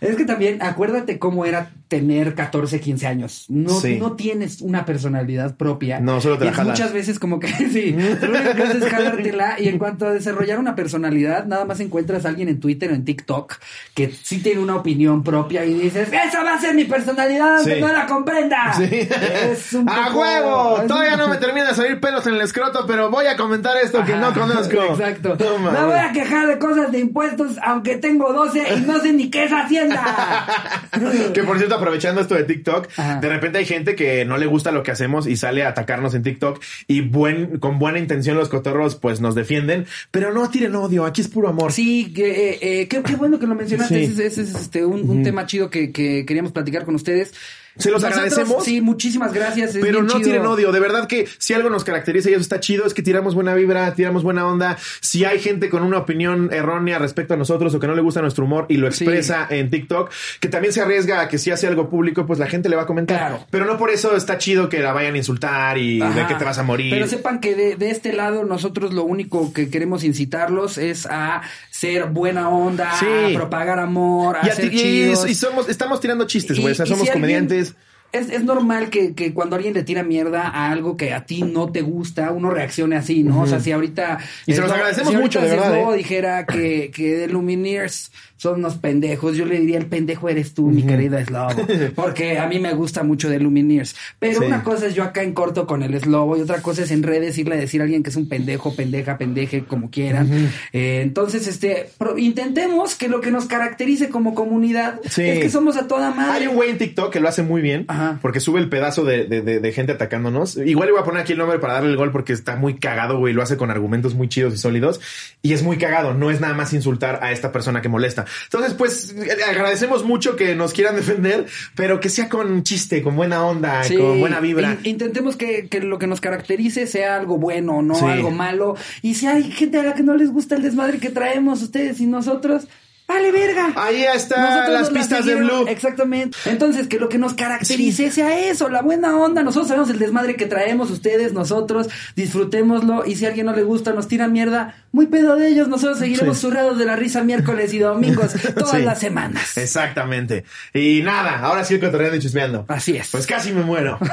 Es que también, acuérdate cómo era tener 14, 15 años. No, Sí. no tienes una personalidad propia. No, solo te la Y jalas. Muchas veces como que sí, lo único que haces es jalártela y en cuanto a desarrollar una personalidad, nada más encuentras a alguien en Twitter o en TikTok que sí tiene una opinión propia y dices, esa va a ser mi personalidad aunque Sí. no la comprenda. Sí. Es un ¡A huevo! es un Todavía no me termina de salir pelos en el escroto, pero voy a comentar esto que no conozco. Exacto. No, me voy a quejar de cosas de impuestos aunque tengo 12 y no sé ni qué es Que por cierto, aprovechando esto de TikTok, Ajá. de repente hay gente que no le gusta lo que hacemos y sale a atacarnos en TikTok y buen, con buena intención los cotorros pues nos defienden, pero no tiren odio, aquí es puro amor. Sí, que, eh, eh, qué, qué bueno que lo mencionaste. Sí. Ese, ese es este, un, un tema chido que, que queríamos platicar con ustedes. Se los Nosotros, agradecemos. Sí, muchísimas gracias. es Pero no chido. tiren odio, de verdad que si algo nos caracteriza y eso está chido es que tiramos buena vibra, tiramos buena onda. Si hay gente con una opinión errónea respecto a nosotros o que no le gusta nuestro humor y lo Sí. expresa en TikTok, que también se arriesga a que si hace algo público, pues la gente le va a comentar. Claro. Pero no por eso está chido que la vayan a insultar y de que te vas a morir. Pero sepan que de, de este lado nosotros lo único que queremos incitarlos es a ser buena onda, Sí. a propagar amor, a y, ser y- chidos. y somos, estamos tirando chistes, güey. O sea, somos si alguien- comediantes. Es, es normal que, que cuando alguien le tira mierda a algo que a ti no te gusta, uno reaccione así, ¿no? O sea, si ahorita... Y se los agradecemos si mucho, de verdad, Slobo ¿eh? dijera que, que The Lumineers son unos pendejos, yo le diría el pendejo eres tú, mi querida Slobo. Porque a mí me gusta mucho The Lumineers. Pero Sí. una cosa es yo acá en corto con el Slobo y otra cosa es en redes irle a decir a alguien que es un pendejo, pendeja, pendeje, como quieran. Eh, entonces, este, intentemos que lo que nos caracterice como comunidad Sí. es que somos a toda madre. Hay un güey en TikTok que lo hace muy bien Ajá. porque sube el pedazo de, de- de- de gente atacándonos. Igual le voy a poner aquí el nombre para darle el gol porque está muy cagado, güey. Lo hace con argumentos muy chidos y sólidos. Y es muy cagado. No es nada más insultar a esta persona que molesta. Entonces, pues agradecemos mucho que nos quieran defender, pero que sea con chiste, con buena onda, Sí, con buena vibra. in- intentemos que, que lo que nos caracterice sea algo bueno, no Sí. algo malo. Y si hay gente a la que no les gusta el desmadre que traemos ustedes y nosotros, vale verga. Ahí están las pistas de. Blue. Exactamente. Entonces, que lo que nos caracterice sea eso, la buena onda. Nosotros sabemos el desmadre que traemos ustedes, nosotros, disfrutémoslo. Y si a alguien no le gusta, nos tiran mierda, muy pedo de ellos. Nosotros seguiremos Sí. zurrados de la risa miércoles y domingos, todas Sí. las semanas. Exactamente. Y nada, ahora sí el cotorreando y chismeando. Así es. Pues casi me muero.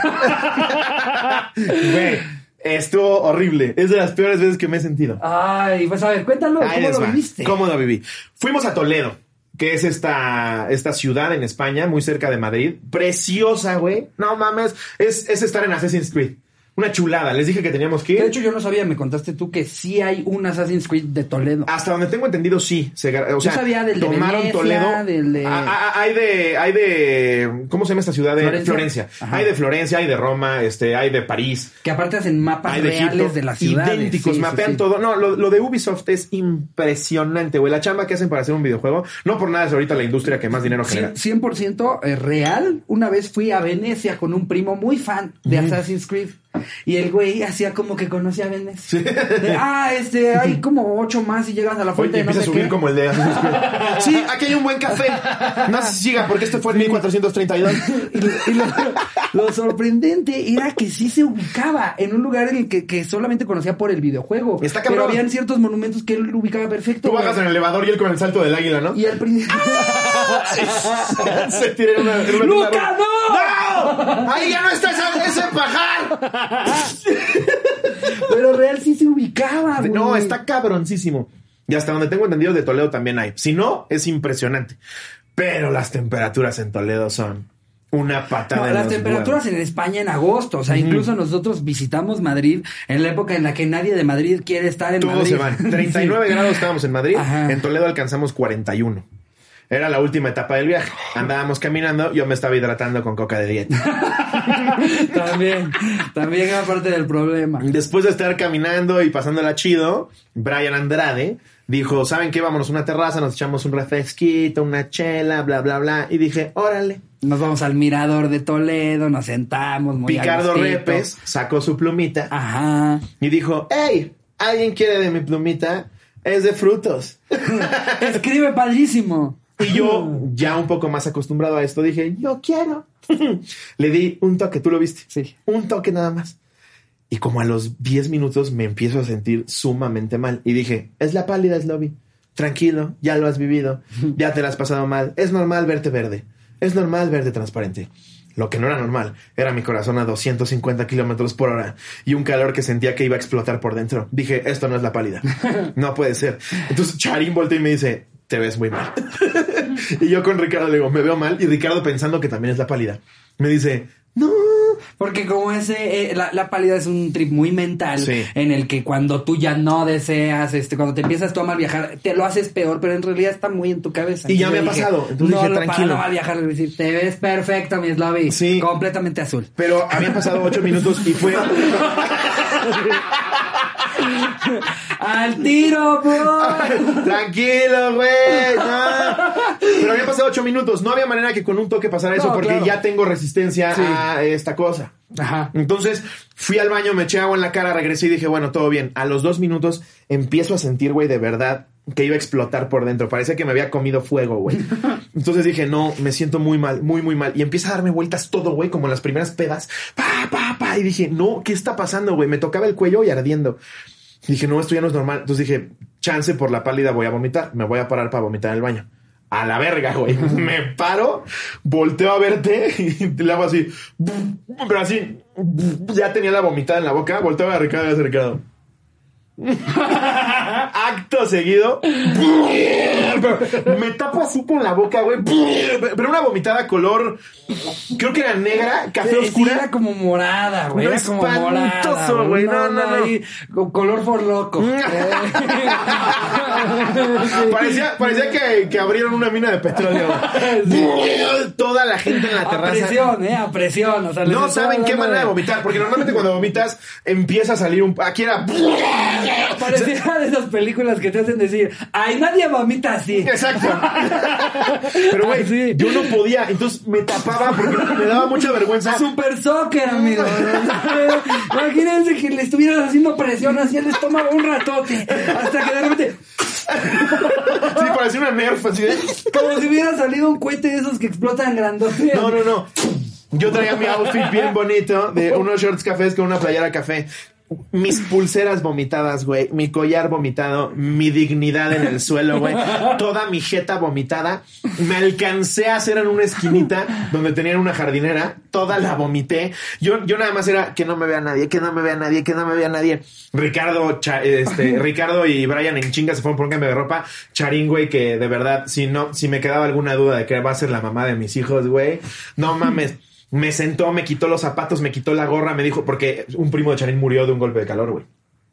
Güey, estuvo horrible. Es de las peores veces que me he sentido. Ay, pues a ver, cuéntalo, Ahí ¿cómo lo va. viviste? ¿Cómo lo viví? Fuimos a Toledo, que es esta, esta ciudad en España, muy cerca de Madrid. Preciosa, güey. No mames. Es, es estar en Assassin's Creed. Una chulada. Les dije que teníamos que ir. De hecho, yo no sabía, me contaste tú que sí hay un Assassin's Creed de Toledo. Hasta donde tengo entendido, sí. Se o sea, sabía del de tomaron Venecia, Toledo. del de- Ah, ah, ah, hay de, hay de, ¿cómo se llama esta ciudad? De Florencia. Hay de Florencia, hay de Roma, este, hay de París. Que aparte hacen mapas Hay de reales Egipto, de las ciudades. idénticos, Sí, mapean sí. todo. No, lo, lo de Ubisoft es impresionante, güey. La chamba que hacen para hacer un videojuego, no por nada es ahorita la industria que más dinero genera. Cien- 100% eh, real. Una vez fui a Venecia con un primo muy fan de Assassin's Creed. Y el güey hacía como que conocía a. De, ah, este, hay como ocho más y llegas a la Oye, fuente y de no empieza a subir qué. como el de. Sí, aquí hay un buen café. No se siga porque este fue en 1432. Y, lo, y lo- lo sorprendente era que sí se ubicaba en un lugar en el que, que solamente conocía por el videojuego. Está Pero cabrón. habían ciertos monumentos que él ubicaba perfecto. Tú bajas güey. en el elevador y él con el salto del águila, ¿no? Y al principio. Se tira en una, en una ¡Luca, no! ¡No! ¡Ahí ya no está esa- ese pajar! Pero real sí se ubicaba, güey. No, está cabroncísimo. Y hasta donde tengo entendido de Toledo también hay. Si no, es impresionante. Pero las temperaturas en Toledo son una patada No, en las los temperaturas huevos. en España en agosto, o sea, incluso nosotros visitamos Madrid en la época en la que nadie de Madrid quiere estar en Todos Madrid. se van. 39 Sí. grados estábamos en Madrid. Ajá. En Toledo alcanzamos 41. Era la última etapa del viaje. Andábamos caminando, yo me estaba hidratando con coca de dieta. también, también era parte del problema. Después de estar caminando y pasándola chido, Brian Andrade dijo, ¿saben qué? Vámonos a una terraza, nos echamos un refresquito, una chela, bla, bla, bla. Y dije, órale. Nos vamos al mirador de Toledo, nos sentamos muy Picardo gustito. Repes sacó su plumita Ajá. y dijo, hey, ¿alguien quiere de mi plumita? Es de frutos. Escribe padrísimo. Y yo, ya un poco más acostumbrado a esto, dije, yo quiero. Le di un toque, tú lo viste. Sí. Un toque nada más. Y como a los 10 minutos me empiezo a sentir sumamente mal. Y dije, es la pálida, Slobby. Tranquilo, ya lo has vivido. Ya te la has pasado mal. Es normal verte verde. Es normal verte transparente. Lo que no era normal era mi corazón a 250 kilómetros por hora y un calor que sentía que iba a explotar por dentro. Dije, esto no es la pálida. No puede ser. Entonces Charín voltea y me dice, te ves muy mal. y yo con Ricardo le digo, me veo mal. Y Ricardo pensando que también es la pálida. Me dice, no, Porque como ese, eh, la, la pálida es un trip muy mental Sí. en el que cuando tú ya no deseas, este, cuando te empiezas tú a mal viajar, te lo haces peor, pero en realidad está muy en tu cabeza. Y ya me ha dije, pasado. Entonces no dije, tranquilo. no viajar, es decir, te ves perfecto, mi Slavi. Sí. Completamente azul. Pero habían pasado ocho minutos y fue. ¡Al tiro, bro! Tranquilo, güey. no. Pero habían pasado ocho minutos. No había manera que con un toque pasara eso No, porque claro. ya tengo resistencia Sí. a esta cosa. Ajá. Entonces fui al baño, me eché agua en la cara, regresé y dije, bueno, todo bien. A los dos minutos empiezo a sentir, güey, de verdad que iba a explotar por dentro. Parecía que me había comido fuego, güey. Entonces dije, no, me siento muy mal, muy, muy mal. Y empieza a darme vueltas todo, güey, como en las primeras pedas. Pa, pa, pa. Y dije, no, ¿qué está pasando, güey? Me tocaba el cuello y ardiendo. Dije, no, esto ya no es normal. Entonces dije, chance por la pálida voy a vomitar. Me voy a parar para vomitar en el baño. A la verga, güey. Me paro, volteo a verte y le hago así. Pero así, ya tenía la vomitada en la boca. Volteo a y Ricardo. Acto seguido. Me tapo así con la boca, güey. Pero una vomitada color. Creo que era negra, café Sí, sí, oscura. era como morada, güey. No, era como morada. espantoso, güey. No, no, no. color por loco. Parecía, parecía que, que abrieron una mina de petróleo. Toda la gente en la A terraza. presión, eh, a presión. O sea, les No saben qué manera de vomitar, porque normalmente cuando vomitas empieza a salir un. Aquí era. Parecía de esas películas que te hacen decir, ay, nadie vomita así. Exacto. Pero, güey, sí. yo no podía, entonces me tapaba porque me daba mucha vergüenza. Super soccer, amigo. Imagínense que le estuvieran haciendo presión hacia el estómago un ratote. Hasta que de repente, Sí, parecía una nerf así de. como si hubiera salido un cohete de esos que explotan grandote. No, no, no. Yo traía mi outfit bien bonito de unos shorts cafés con una playera café. Mis pulseras vomitadas, güey. Mi collar vomitado. Mi dignidad en el suelo, güey. Toda mi jeta vomitada. Me alcancé a hacer en una esquinita donde tenían una jardinera. Toda la vomité. Yo, yo nada más era que no me vea nadie, que no me vea nadie, que no me vea nadie. Ricardo, Cha- este, Ricardo y Brian en chinga se fueron por un cambio de ropa. Charín, güey, que de verdad, si no, si me quedaba alguna duda de que va a ser la mamá de mis hijos, güey. No mames. Me sentó, me quitó los zapatos, me quitó la gorra, me dijo, porque un primo de Charín murió de un golpe de calor, güey.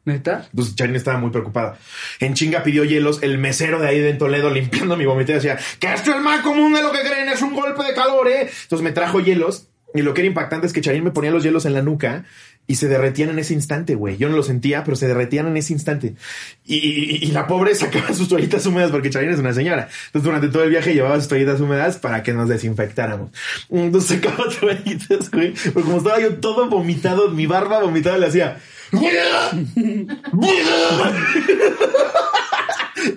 ¿Neta? Entonces Charín estaba muy preocupada. En chinga pidió hielos, el mesero de ahí de en Toledo limpiando mi vomité decía, que esto es más común de lo que creen, es un golpe de calor, eh. Entonces me trajo hielos y lo que era impactante es que Charín me ponía los hielos en la nuca y se derretían en ese instante, güey. Yo no lo sentía, pero se derretían en ese instante. Y, la pobre sacaba sus toallitas húmedas porque Charín es una señora. Entonces durante todo el viaje llevaba sus toallitas húmedas para que nos desinfectáramos. Entonces sacaba toallitas, güey. Pero como estaba yo todo vomitado, mi barba vomitada le hacía...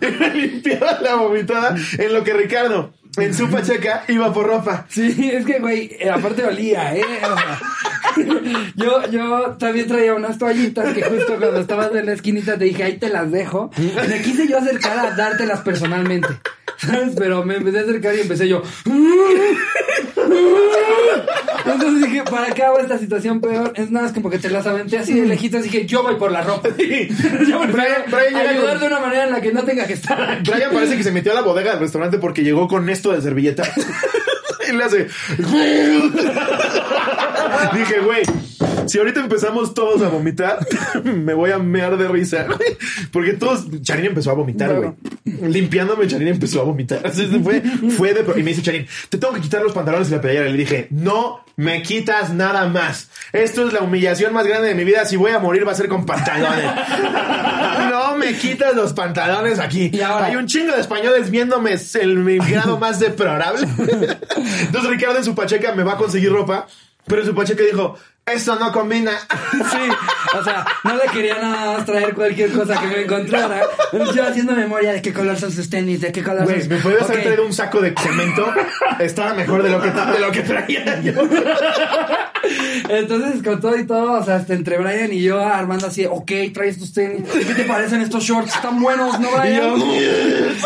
me limpiaba la vomitada en lo que Ricardo, en su pacheca, iba por ropa. Sí, es que, güey, eh, aparte olía, ¿eh? yo, yo también traía unas toallitas que justo cuando estabas en la esquinita te dije, ahí te las dejo. Me quise yo acercar a dártelas personalmente, ¿sabes? Pero me empecé a acercar y empecé yo... Entonces dije, ¿para qué hago esta situación peor? Es nada, es como que te las aventé así de lejitos. Dije, yo voy por la ropa. Yo prefiero Brian- Brian llega ayudar con- de una manera en la que no tenga que estar aquí. Brian parece que se metió a la bodega del restaurante porque llegó con esto de servilleta. y le hace. Dije, güey, si ahorita empezamos todos a vomitar, me voy a mear de risa. Porque todos. Charín empezó a vomitar, güey. Limpiándome, Charín empezó a vomitar. Así se fue, fue de. Y me dice Charín, te tengo que quitar los pantalones y la playera. Le dije, no me quitas nada más. Esto es la humillación más grande de mi vida. Si voy a morir, va a ser con pantalones. no me quitas los pantalones aquí. Y ahora- Hay un chingo de españoles viéndome el mi grado más deplorable. Entonces Ricardo en su pacheca me va a conseguir ropa, pero en su pacheca dijo, esto no combina. Sí, o sea, no le quería nada más traer cualquier cosa que me encontrara. Yo haciendo memoria de qué color son sus tenis, de qué color Güey, son me puedes haber Ok. traído un saco de cemento. Estaba mejor de lo que, de lo que traía yo. Entonces, con todo y todo, o sea, hasta entre Brian y yo armando así, ok, traes tus tenis, ¿qué te parecen estos shorts? Están buenos, ¿no, Brian? yo,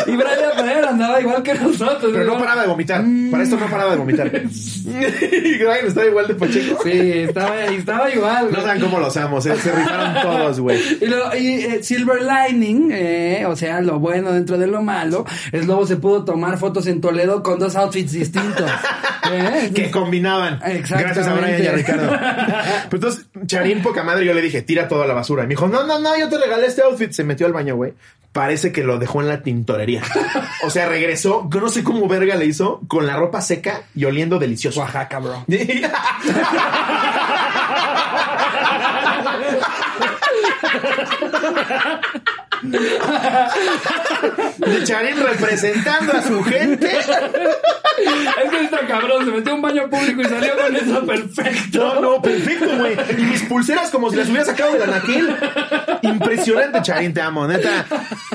Y Brian, Brian andaba igual que nosotros. pero no paraba de vomitar. Para esto no paraba de vomitar. Y Ryan estaba igual de pacheco. Sí, estaba, estaba igual. No saben cómo los amo. Se, se rifaron todos, güey. Y, lo- y, eh, Silver Lining, eh, o sea, lo bueno dentro de lo malo, es Lobo se pudo tomar fotos en Toledo con dos outfits distintos. ¿eh? que combinaban. Exactamente. Gracias a Brian Ricardo. Pues entonces, Charín, poca madre, yo le dije, tira todo a la basura. Y me dijo, no, no, no, yo te regalé este outfit. Se metió al baño, güey. Parece que lo dejó en la tintorería. O sea, regresó, no sé cómo verga le hizo, con la ropa seca y oliendo delicioso. Oaxaca, bro. De Charín representando a su gente. Es que está cabrón, se metió a un baño público y salió con eso perfecto. No, no, perfecto, güey. Y mis pulseras como si las hubiera sacado del anaquel. Impresionante, Charín, te amo, neta.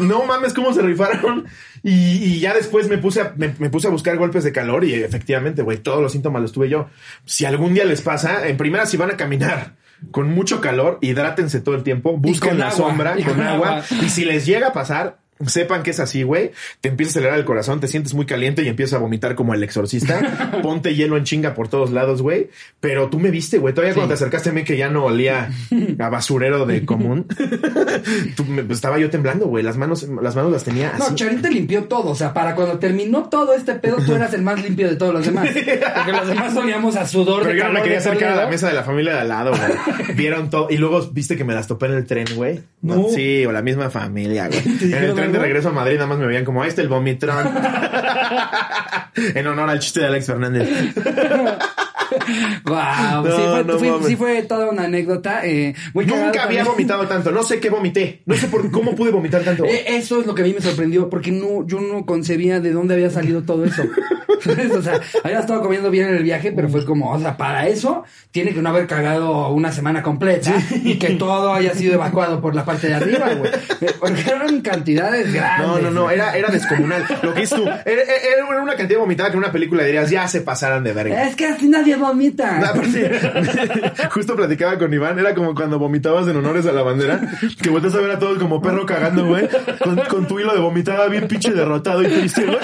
No mames cómo se rifaron. Y, y ya después me puse, a, me, me puse a buscar golpes de calor y efectivamente, güey, todos los síntomas los tuve yo. Si algún día les pasa, en primera, si van a caminar con mucho calor, hidrátense todo el tiempo, busquen la agua, sombra con, con agua. agua. Y si les llega a pasar, sepan que es así, güey. Te empieza a acelerar el corazón, te sientes muy caliente y empiezas a vomitar como el exorcista. Ponte hielo en chinga por todos lados, güey. Pero tú me viste, güey. Todavía cuando te acercaste a mí que ya no olía a basurero de común. tú me- pues, estaba yo temblando, güey. Las manos, las manos las tenía así. No, Charín te limpió todo. O sea, para cuando terminó todo este pedo, tú eras el más limpio de todos los demás. Porque los demás olíamos a sudor pero de yo no me quería acercar a la mesa de la familia de al lado, güey. Vieron todo. Y luego viste que me las topé en el tren, güey. No. Sí, o la misma familia, güey. Tren de regreso a Madrid nada más me veían como, ahí está el vomitrón. en honor al chiste de Alex Fernández. Wow, No, sí, fue, no fue- mames. sí fue toda una anécdota. eh, muy Nunca había también. vomitado tanto. No sé qué vomité. No sé por cómo pude vomitar tanto. Eh, Eso es lo que a mí me sorprendió, porque no, yo no concebía de dónde había salido todo eso. O sea, había estado comiendo bien en el viaje, pero fue como, o sea, para eso tiene que no haber cagado una semana completa y que todo haya sido evacuado por la parte de arriba, güey. Eh, Porque eran cantidades grandes. No, no, no, era, era descomunal. Lo que dices tú, era, era una cantidad vomitada que en una película dirías, ya se pasaran de verga. Es que así nadie vomita. Ah, pues sí. Justo platicaba con Iván, era como cuando vomitabas en honores a la bandera, que volteas a ver a todos como perro cagando, güey, con, con tu hilo de vomitada bien pinche derrotado y triste, güey.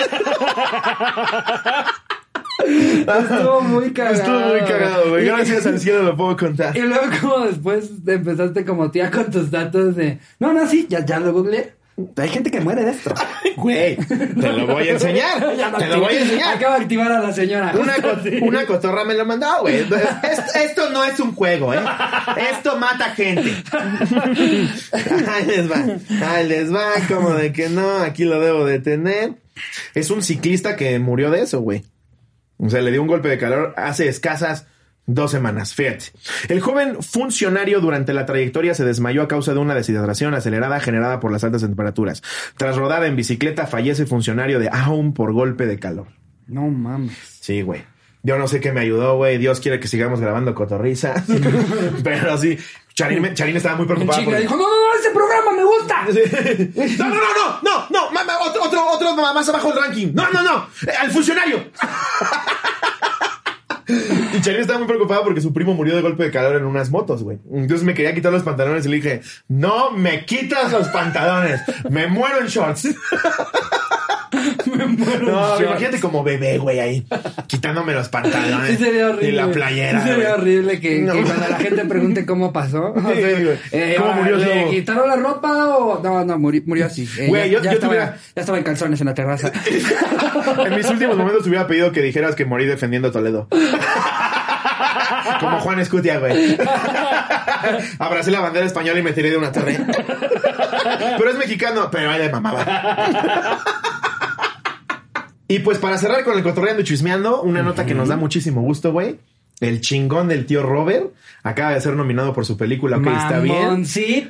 Estuvo muy cagado. Estuvo muy cagado, güey. Gracias al cielo lo puedo contar. Y luego como después te empezaste como tía con tus datos de... No, no, sí, ya, ya lo googleé. Hay gente que muere de esto. Güey, te lo voy a enseñar. Ya Te lo voy a enseñar. Acaba de activar a la señora. Una, co- una cotorra me lo mandó, güey. Esto, esto no es un juego, ¿eh? Esto mata gente. Ahí les va. Ahí les va, como de que no, aquí lo debo de tener. Es un ciclista que murió de eso, güey. O sea, le dio un golpe de calor hace escasas dos semanas. Fíjate. El joven funcionario durante la trayectoria se desmayó a causa de una deshidratación acelerada generada por las altas temperaturas. Tras rodar en bicicleta, fallece funcionario de Aum por golpe de calor. No mames. Sí, güey. Yo no sé qué me ayudó, güey. Dios quiere que sigamos grabando cotorriza. Pero sí, Charín, estaba muy chinga porque- dijo, no, no, no, ese programa me gusta. No, no, no, no, no, no, ma- otro, otro, otro más abajo del ranking. No, no, no, eh, al funcionario. Y estaba muy preocupado porque su primo murió de golpe de calor en unas motos, güey. Entonces me quería quitar los pantalones y le dije, no me quitas los pantalones, me muero en shorts. me No, short. imagínate como bebé, güey, ahí, quitándome los pantalones. Sí sería horrible. Y la playera. Sí sería güey. horrible que, No. que cuando la gente pregunte cómo pasó. o sea, güey. eh, ¿Cómo murió ¿Le quitaron la ropa o...? No, no, murió, murió así. Eh, Güey, ya, yo- ya yo estaba, tuviera- ya estaba en calzones en la terraza. En mis últimos momentos hubiera pedido que dijeras que morí defendiendo Toledo. Como Juan Escutia, güey. Abracé la bandera española y me tiré de una torre. Pero es mexicano, pero ahí le mamaba. Y pues para cerrar con el cotorreando y chismeando, una nota que nos da muchísimo gusto, güey. El chingón del tío Robert acaba de ser nominado por su película, ok, está bien.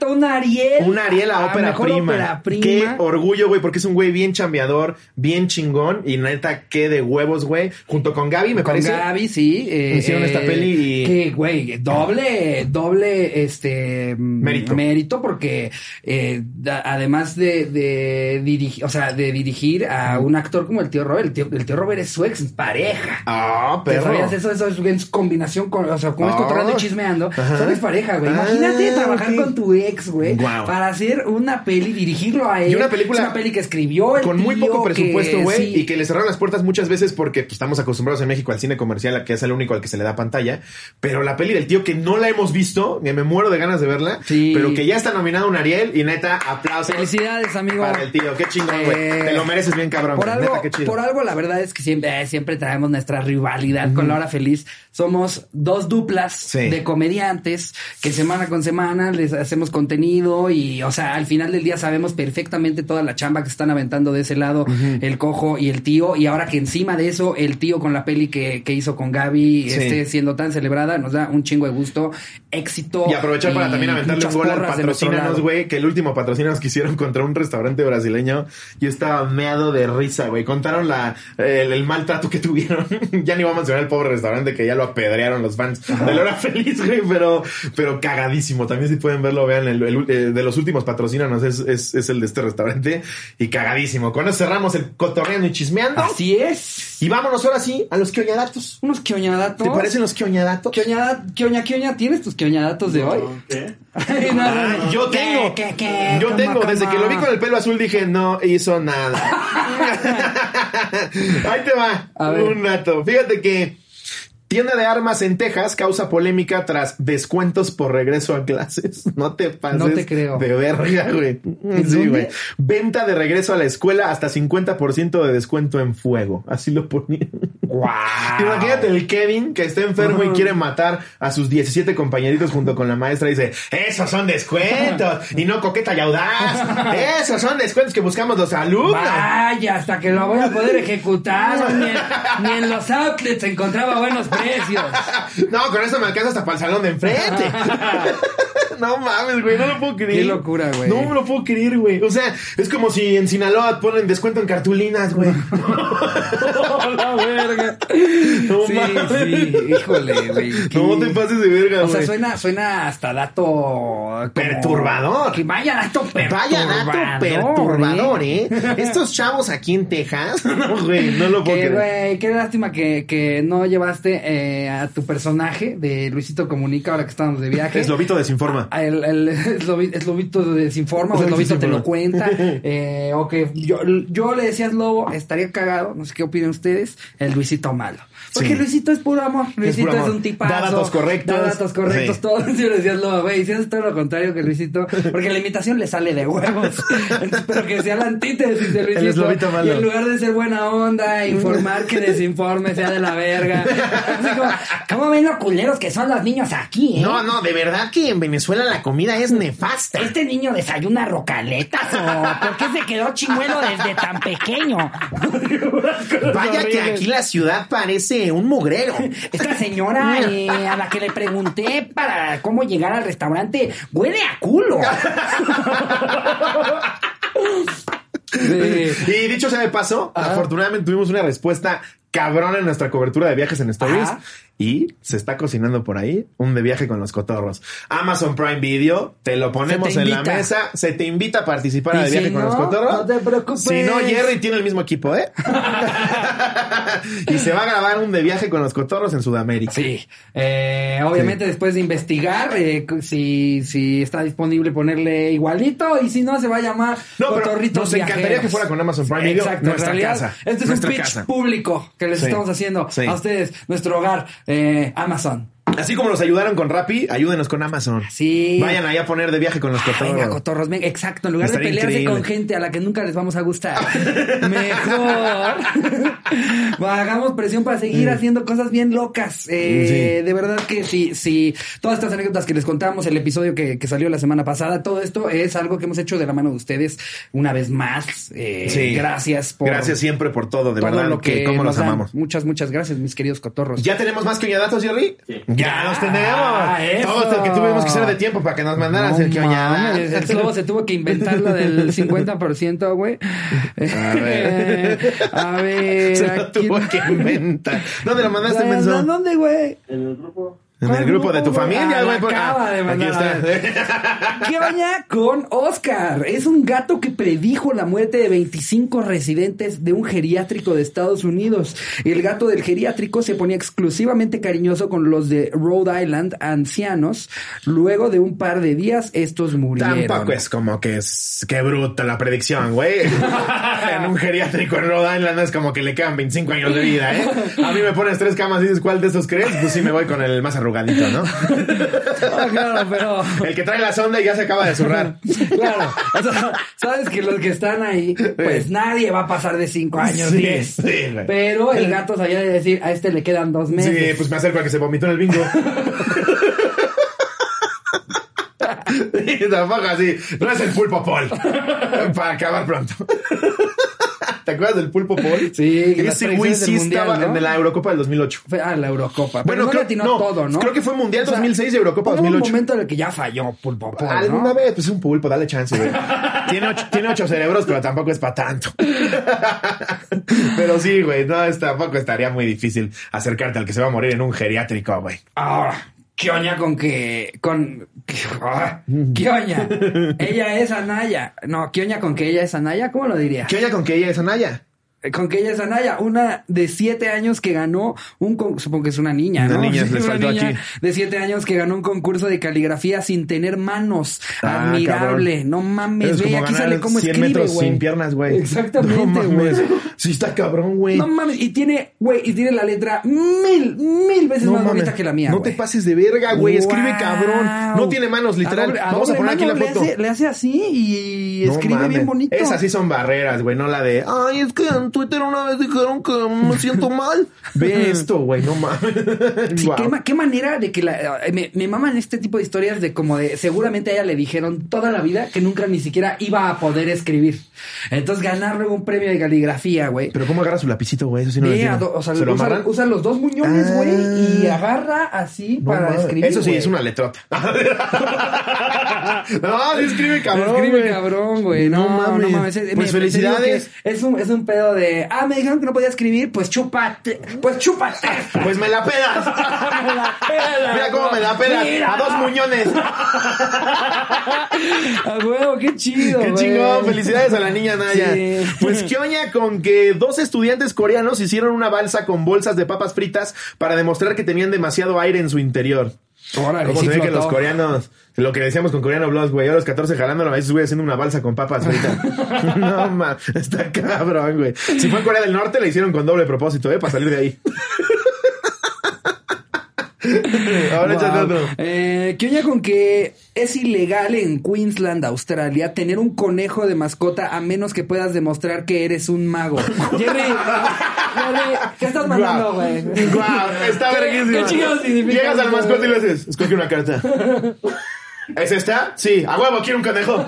Un Ariel. Un Ariel a ópera mejor prima. ópera prima. Qué orgullo, güey, porque es un güey bien chambeador, bien chingón y neta, qué de huevos, güey. Junto con Gaby, me Con parece. Gaby, sí. eh, Hicieron esta peli y- Que, güey, doble, doble, este... Mérito. Mérito porque eh, además de, de dirigir, o sea, de dirigir a un actor como el tío Robert, el tío, el tío Robert es su ex pareja. Ah, ¿Te perro. sabías eso? Eso es combinación con, o sea, como es Ah. chismeando. Ajá. Son pareja, güey. Ah, Imagínate trabajar con tu ex, güey. Guau. Para hacer una peli, dirigirlo a él. Y una película Es una peli que escribió el Con muy poco presupuesto, güey, sí. y que le cerraron las puertas muchas veces porque pues, estamos acostumbrados en México al cine comercial, a que es el único al que se le da pantalla. Pero la peli del tío que no la hemos visto, que me muero de ganas de verla, Sí. pero que ya está nominado un Ariel y neta, aplausos. Felicidades, amigo. Para el tío, qué chingón, güey. Eh, Te lo mereces bien, cabrón. Por algo, Neta, qué chido. por algo, la verdad es que siempre, eh, siempre traemos nuestra rivalidad con la hora feliz. Somos dos duplas Sí. de comediantes que semana con semana les hacemos contenido y, o sea, al final del día sabemos perfectamente toda la chamba que se están aventando de ese lado, el cojo y el tío. Y ahora que encima de eso, el tío con la peli que, que hizo con Gaby Sí. esté siendo tan celebrada, nos da un chingo de gusto, éxito. Y aprovechar para también aventarle un gol al patrocínanos, güey, que el último patrocínanos que hicieron contra un restaurante brasileño, yo estaba meado de risa, güey. Contaron la, el, el maltrato que tuvieron. ya ni vamos a mencionar el pobre restaurante que ya lo apedrearon los fans de la hora feliz, güey, pero, pero cagadísimo. También si pueden verlo, vean, el, el- eh, de los últimos patrocínanos es, es, es el de este restaurante y cagadísimo. Con eso cerramos el cotorreando y chismeando. Así es. Y vámonos ahora sí a los quioñadatos. Unos quioñadatos. ¿Te parecen los quioñadatos? Quioñada, quioña, quioña, ¿tienes tus quioñadatos de hoy? ¿Qué? Ay, no, no, Ah, no. yo ¿Qué, tengo. qué, qué? Yo ¿Cómo, tengo. Desde cómo? que lo vi con el pelo azul dije, no hizo nada. Ahí te va. A ver. Un dato. Fíjate que tienda de armas en Texas causa polémica tras descuentos por regreso a clases. No te pases. No te creo. De verga, güey. ¿En Sí, güey. Venta de regreso a la escuela hasta 50% de descuento en fuego. Así lo ponían. Guau. Imagínate el Kevin que está enfermo y quiere matar a sus 17 compañeritos junto con la maestra y dice, esos son descuentos y no coqueta y audaz. Esos son descuentos que buscamos los alumnos. Vaya, hasta que lo voy a poder ejecutar. Ni en, ni en los outlets encontraba buenos precios. No, con eso me alcanza hasta para el salón de enfrente. no mames, güey, no lo puedo creer. Qué locura, güey. No me lo puedo creer, güey. O sea, es como si en Sinaloa ponen descuento en cartulinas, güey. la verga. No sí, mames. sí, híjole, güey. No te pases de verga, O güey. sea, suena, suena hasta dato como- Perturbador. Que vaya dato perturbador. Vaya dato perturbador, ¿eh? Estos chavos aquí en Texas. No, güey, no lo puedo Que, creer. güey, qué lástima que, que no llevaste eh, a tu personaje de Luisito Comunica ahora que estábamos de viaje. Es lobito desinforma. Ah, El, el, el, lobi- el lobito desinforma o el lobito te lo cuenta. Eh, o que yo, yo le decía al lobo, estaría cagado, no sé qué opinan ustedes, el Luisito malo. Porque Sí. Luisito es puro amor. Luisito es, amor. un tipazo. Da datos correctos. Da datos correctos. Sí. Todo. Yo le decía al lobo, güey, si todo lo contrario que Luisito, porque la imitación le sale de huevos. Entonces, pero que sea la antítesis de Luisito. lobito malo. Y en lugar de ser buena onda, informar que desinforme sea de la verga. Así como, ¿cómo ven los culeros que son los niños aquí, eh? No, no, de verdad que en Venezuela la comida es nefasta. ¿Este niño desayuna rocaletas o por qué se quedó chimuelo desde tan pequeño? Vaya que aquí la ciudad parece un mugrero. Esta señora eh, a la que le pregunté para cómo llegar al restaurante huele a culo. Sí. Y dicho sea de paso, afortunadamente tuvimos una respuesta cabrón en nuestra cobertura de viajes en Stories. Ajá. Y se está cocinando por ahí un de viaje con los cotorros. Amazon Prime Video, te lo ponemos te en la mesa, se te invita a participar a de si viaje con no, los cotorros. no te preocupes. Si no, Jerry tiene el mismo equipo, ¿eh? y se va a grabar un de viaje con los cotorros en Sudamérica. Sí, Eh, obviamente después de investigar eh, si, si está disponible ponerle igualito y si no se va a llamar No, Cotorritos nos encantaría Viajeros. que fuera con Amazon Prime Video, Exacto, nuestra en realidad, casa, Este es nuestra un pitch casa. público que les Sí, estamos haciendo sí. a ustedes, nuestro hogar, eh, Amazon. Así como nos ayudaron con Rappi, ayúdenos con Amazon. Sí. Vayan ahí a poner de viaje con los cotorros. Venga, cotorros, venga, exacto. En lugar de pelearse increíble. con gente a la que nunca les vamos a gustar, mejor hagamos presión para seguir haciendo cosas bien locas. Eh, Mm. Sí. De verdad que sí, sí. Todas estas anécdotas que les contamos, el episodio que, que salió la semana pasada, todo esto es algo que hemos hecho de la mano de ustedes una vez más. Eh, Sí. Gracias por Gracias siempre por todo, de todo verdad, lo que, que, cómo nos los amamos. Muchas, muchas gracias, mis queridos cotorros. ¿Ya tenemos más que datos, Jerry? Sí. Ya los tenemos. Ah, eso. Todo esto que tuvimos que hacer de tiempo para que nos mandaran No el que mames, el slobo se tuvo que inventar lo del 50%, güey. A ver. A ver. Se lo tuvo que inventar. ¿Dónde lo mandaste, ¿Dónde- menso? ¿Dónde, güey? En el grupo. En el grupo de tu familia, Ah, güey. lo por- acaba ah, de Aquí mandar, a está. ¿Qué oña con Oscar? Es un gato que predijo la muerte de 25 residentes de un geriátrico de Estados Unidos. El gato del geriátrico se ponía exclusivamente cariñoso con los de Rhode Island, ancianos. Luego de un par de días, estos murieron. Tampoco es como que es... Qué bruta la predicción, güey. en un geriátrico en Rhode Island es como que le quedan 25 años de vida, ¿eh? A mí me pones tres camas y dices, ¿cuál de esos crees? Pues sí me voy con el más arrugadito, ¿no? Ah, claro, pero... El que trae la sonda y ya se acaba de zurrar. Claro, o sea, sabes que los que están ahí, pues nadie va a pasar de 5 años, Sí, 10. sí. Pero el gato sabía de decir, a este le quedan dos meses. Sí, pues me acerco a que se vomitó en el bingo. Y tampoco así. No es el pulpo Paul. Para acabar pronto. ¿Te acuerdas del pulpo Paul? Sí, que Ese güey sí mundial, estaba ¿no? en la Eurocopa del 2008. Fue a la Eurocopa. Bueno, Bueno, no creo- atinó no, todo, ¿no? creo que fue Mundial 2006 y Eurocopa hubo 2008. un momento en el que ya falló Pulpo Paul, ¿no? Alguna vez, pues es un pulpo, dale chance, güey. tiene, ocho, tiene ocho cerebros, pero tampoco es para tanto. pero sí, güey, no, es, tampoco estaría muy difícil acercarte al que se va a morir en un geriátrico, güey. Ahora, ¿qué oña con que... con... ah, ¿Qué oña? Ella es Anaya. No, ¿qué oña con que ella es Anaya? ¿Cómo lo diría? ¿Qué oña con que ella es Anaya? Con que ella es Anaya, una de siete años que ganó un con- supongo que es una niña, Una ¿no? niña, les una niña aquí. de siete años que ganó un concurso de caligrafía sin tener manos. Ah, Admirable, cabrón. no mames, como aquí sale cómo 100 escribe, metros güey. sin piernas, güey. Exactamente, No güey. Sí está cabrón, güey. No mames, y tiene, güey, y tiene la letra mil, mil veces No más mames. bonita que la mía, No güey. te pases de verga, güey. Escribe cabrón. No tiene manos, literal. doble- Vamos a poner aquí la foto. Le hace, le hace así y No escribe mames. bien bonito. Esas sí son barreras, güey, no la de, ay, es que en Twitter una vez dijeron que me siento mal. Ve esto, güey, no mames. Sí, qué, ma- qué manera de que la, eh, me, me maman este tipo de historias de como de seguramente a ella le dijeron toda la vida que nunca ni siquiera iba a poder escribir. Entonces ganar luego un premio de caligrafía, güey. Pero ¿cómo agarra su lapicito, güey? Eso sí no lo Ve do- o sea, ¿Se lo usa, los dos muñones, Ah. güey, y agarra así No para mames. escribir. Eso sí, es una letrota. no, escribe cabrón. Escribe cabrón, güey. No, No no mames. mames. Pues me- felicidades. Es un, es un pedo de, ah, me dijeron que no podía escribir, pues chúpate, pues chúpate. Pues me la pedas. Me la pela, Mira cómo me la pedas. Mira. A dos muñones. A huevo, qué chido, Qué güey. chingón, felicidades a la niña Naya. Sí. Pues qué oña con que dos estudiantes coreanos hicieron una balsa con bolsas de papas fritas para demostrar que tenían demasiado aire en su interior. Órale, ¿Cómo sí se ve que los coreanos, lo que decíamos con coreano blogs, güey, a los 14 jalándolo, a veces güey haciendo una balsa con papas fritas. no, ma, está cabrón, güey. Si fue en Corea del Norte, la hicieron con doble propósito, ¿eh? Para salir de ahí. Ahora Wow. Eh, ¿Qué oña con que es ilegal en Queensland, Australia, tener un conejo de mascota a menos que puedas demostrar que eres un mago? Jerry, Jerry, ¿qué estás mandando, güey? Está ¿Qué- verguísima. qué chingados significa Llegas al mascota y le dices, escoge una carta. ¿Es esta? Sí, a huevo, quiero un conejo.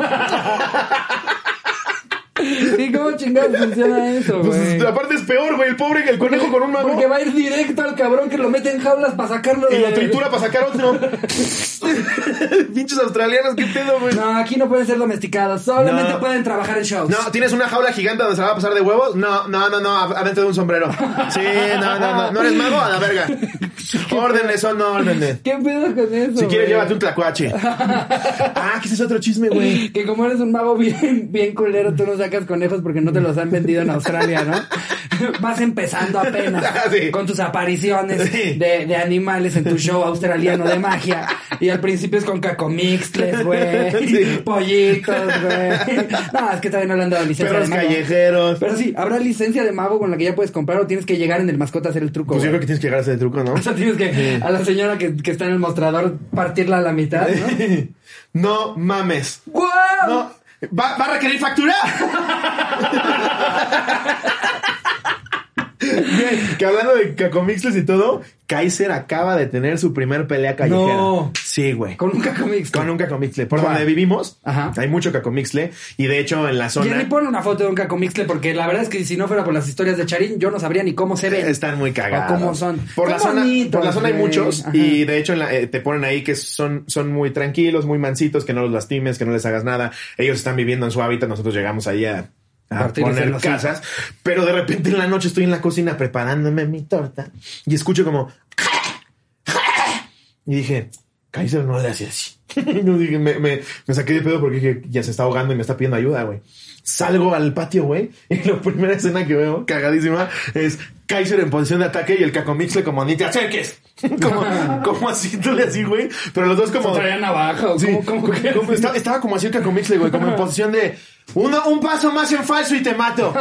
¿Y cómo chingados funciona eso, güey? Pues, aparte es peor, güey. El pobre el conejo con un mago. Porque va a ir directo al cabrón que lo mete en jaulas para sacarlo Y de... lo tritura para sacar otro. Pinches australianos, qué pedo, güey. No, aquí no pueden ser domesticados. Solamente No. pueden trabajar en shows. No, ¿tienes una jaula gigante donde se la va a pasar de huevos? No, no, no, no, adentro de un sombrero. Sí, no, no, no. ¿No eres mago? A la verga. Órdenes o no órdenes. ¿Qué pedo con eso, Si quieres, güey? llévate un tlacuache. Ah, que ese es otro chisme, güey. Que como eres un mago bien, bien culero, tú no sacas conejos porque no te los han vendido en Australia, ¿no? Vas empezando apenas Sí. con tus apariciones Sí. de, de animales en tu show australiano de magia. Y al principio es con cacomixtles, güey. Sí. Pollitos, güey. No, es que todavía no le han dado licencia Perros de mago. callejeros. Pero sí, ¿habrá licencia de mago con la que ya puedes comprar o tienes que llegar en el mascota a hacer el truco? Pues yo creo que tienes que llegar a ese truco, ¿no? O sea, tienes que a la señora que, que está en el mostrador partirla a la mitad, ¿no? No mames. No. ¿Va, a requerir factura? Güey, que hablando de cacomixles y todo, Kaiser acaba de tener su primer pelea callejera. No. Sí, güey. Con un cacomixtle. Con un cacomixle. Por donde vivimos, Ajá. hay mucho cacomixle. Y de hecho, en la zona. Jenny, pon una foto de un cacomixle porque la verdad es que si no fuera por las historias de Charín, yo no sabría ni cómo se ven. Están muy cagados. O cómo son. Por la zona, por la zona hay muchos Ajá. y de hecho en la- eh, te ponen ahí que son, son muy tranquilos, muy mansitos, que no los lastimes, que no les hagas nada. Ellos están viviendo en su hábitat, nosotros llegamos ahí a, a poner casas. Pero de repente en la noche estoy en la cocina preparándome mi torta y escucho como... Y dije, Kaiser no le hacía así. Yo dije, me, me, me saqué de pedo porque dije, ya se está ahogando y me está pidiendo ayuda, güey. Salgo al patio, güey, y la primera escena que veo, cagadísima, es Kaiser en posición de ataque y el cacomixle como ni te acerques. como, como haciéndole así, güey. Pero los dos como... ¿O traía navaja Sí, cómo, cómo que- como- estaba, estaba como así el cacomixle, güey, como en posición de uno, un paso más en falso y te mato.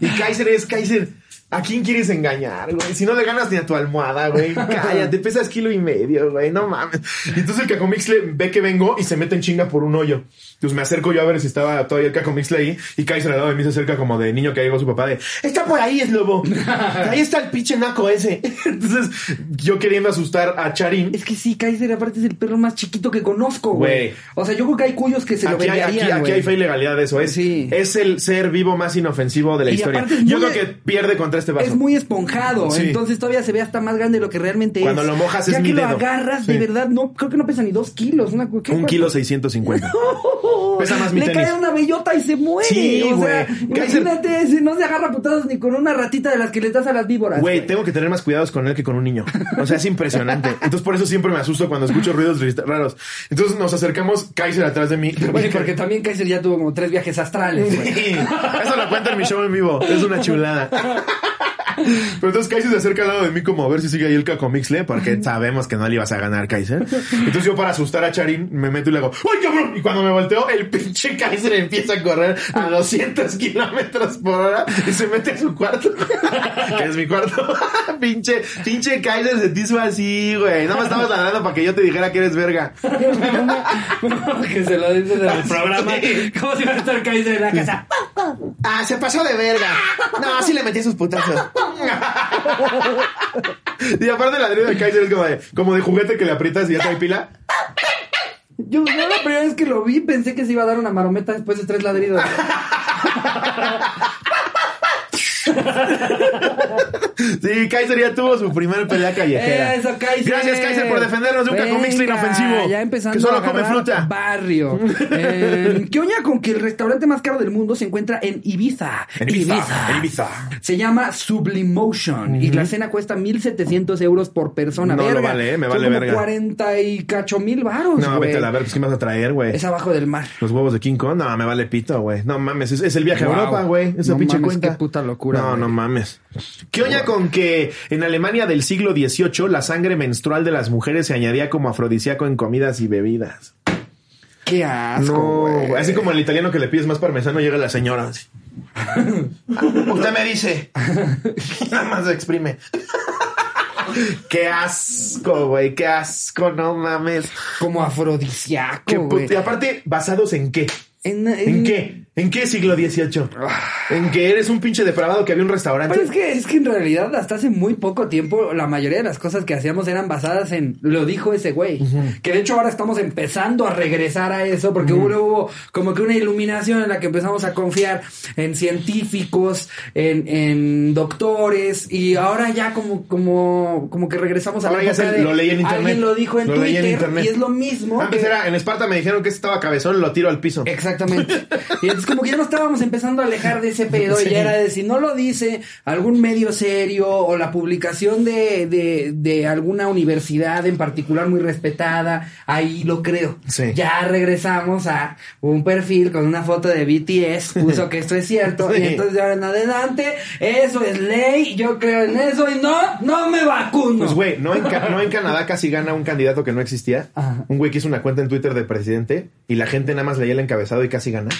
Y Kaiser es Kaiser. ¿A quién quieres engañar, güey? Si no le ganas ni a tu almohada, güey. Cállate, pesas kilo y medio, güey. No mames. Y entonces el cacomixle ve que vengo y se mete en chinga por un hoyo. Entonces me acerco yo a ver si estaba todavía el cacomixle ahí. Y Kaiser al lado de mí se acerca como de niño que llegó su papá de, está por ahí, es lobo. Ahí está el pinche naco ese. Entonces yo queriendo asustar a Charín. Es que sí, Kaiser aparte es el perro más chiquito que conozco, güey. O sea, yo creo que hay cuyos que se lo Aquí hay, aquí, aquí hay fe y legalidad de eso. Es, Sí. es el ser vivo más inofensivo de la Y historia. Yo creo que pierde contra este vaso. Es muy esponjado, Sí. entonces todavía se ve hasta más grande de lo que realmente es. Cuando lo mojas ya es que mi lo dedo. agarras, de verdad, no, creo que no pesa ni dos kilos. Una, ¿qué Un kilo 650. Pesa más mi Le tenis. cae una bellota y se muere. Sí, o sea, imagínate, si no se agarra a putados ni con una ratita de las que le das a las víboras. Güey, tengo que tener más cuidados con él que con un niño. O sea, es impresionante. Entonces, por eso siempre me asusto cuando escucho ruidos raros. Entonces, nos acercamos, Kaiser atrás de mí. Bueno, porque también Kaiser ya tuvo como tres viajes astrales. Sí, Eso lo cuento en mi show en vivo. Es una chulada. Pero entonces Kaiser se acerca al lado de mí como a ver si sigue ahí el cacomixle, porque sabemos que no le ibas a ganar, Kaiser. Entonces yo para asustar a Charín me meto y le hago, ¡ay, cabrón! Y cuando me volteo, el pinche Kaiser empieza a correr a 200 kilómetros por hora y se mete a su cuarto, que es mi cuarto. pinche, pinche Kaiser se te hizo así, güey. No me estabas ladrando para que yo te dijera que eres verga. que se lo dicen en el programa. ¿Cómo si va a estar Kaiser en la casa? Ah, se pasó de verga. No, así le metí sus putazos. y aparte el ladrido de Kaiser es como de, como de juguete que le aprietas y ya trae pila. Yo, yo la primera vez que lo vi pensé que se iba a dar una marometa después de tres ladridos. Sí, Kaiser ya tuvo su primer pelea callejera. Eso, Kaiser. Gracias, Kaiser, por defendernos de un Venga, cacomixle inofensivo. Ya empezando Que solo a come fruta. Barrio. Eh, ¿Qué oña con que el restaurante más caro del mundo se encuentra en Ibiza? En Ibiza, en Ibiza. Se llama Sublimotion y la cena cuesta 1.700 euros por persona. No, lo verga. vale, eh, me Son vale como verga. 40 y cacho mil varos, No, vete a la ver, pues ¿qué vas a traer, güey? Es abajo del mar. Los huevos de King Kong, no, me vale pito, güey. No mames, es, es el viaje Wow. a Europa, güey. Esa No pinche mames, cuenta. qué puta locura, No, güey. no mames. ¿Qué oña con que en Alemania del siglo XVIII la sangre menstrual de las mujeres se añadía como afrodisíaco en comidas y bebidas? Qué asco, No, güey. Así como el italiano que le pides más parmesano llega la señora. así. Usted me dice. Nada más se exprime. Qué asco, güey. Qué asco, no mames. Como afrodisíaco, Qué güey. y aparte, ¿basados en qué? En, ¿En qué? ¿En qué siglo XVIII? ¿En que eres un pinche depravado que había un restaurante? Pero es que, es que en realidad hasta hace muy poco tiempo la mayoría de las cosas que hacíamos eran basadas en lo dijo ese güey. Que de hecho ahora estamos empezando a regresar a eso porque hubo, hubo como que una iluminación en la que empezamos a confiar en científicos, en, en doctores y ahora ya como, como, como que regresamos a Ahora la ya se- lo leí en internet. alguien lo dijo en Lo leí en Twitter internet. y es lo mismo. Antes que- era, en Esparta me dijeron que ese estaba cabezón, lo tiro al piso. Exactamente. Y entonces como que ya nos estábamos empezando a alejar de ese pedo Sí. y ya era de si no lo dice algún medio serio o la publicación de, de, de alguna universidad en particular muy respetada, ahí lo creo. Sí. Ya regresamos a un perfil con una foto de BTS, puso que esto es cierto Sí. y entonces de ahora en adelante eso es ley, yo creo en eso y no, no me vacuno. Pues, güey, ¿no en, Ca- no en Canadá casi gana un candidato que no existía? Ajá. Un güey que hizo una cuenta en Twitter de presidente y la gente nada más leía el encabezado y casi gana.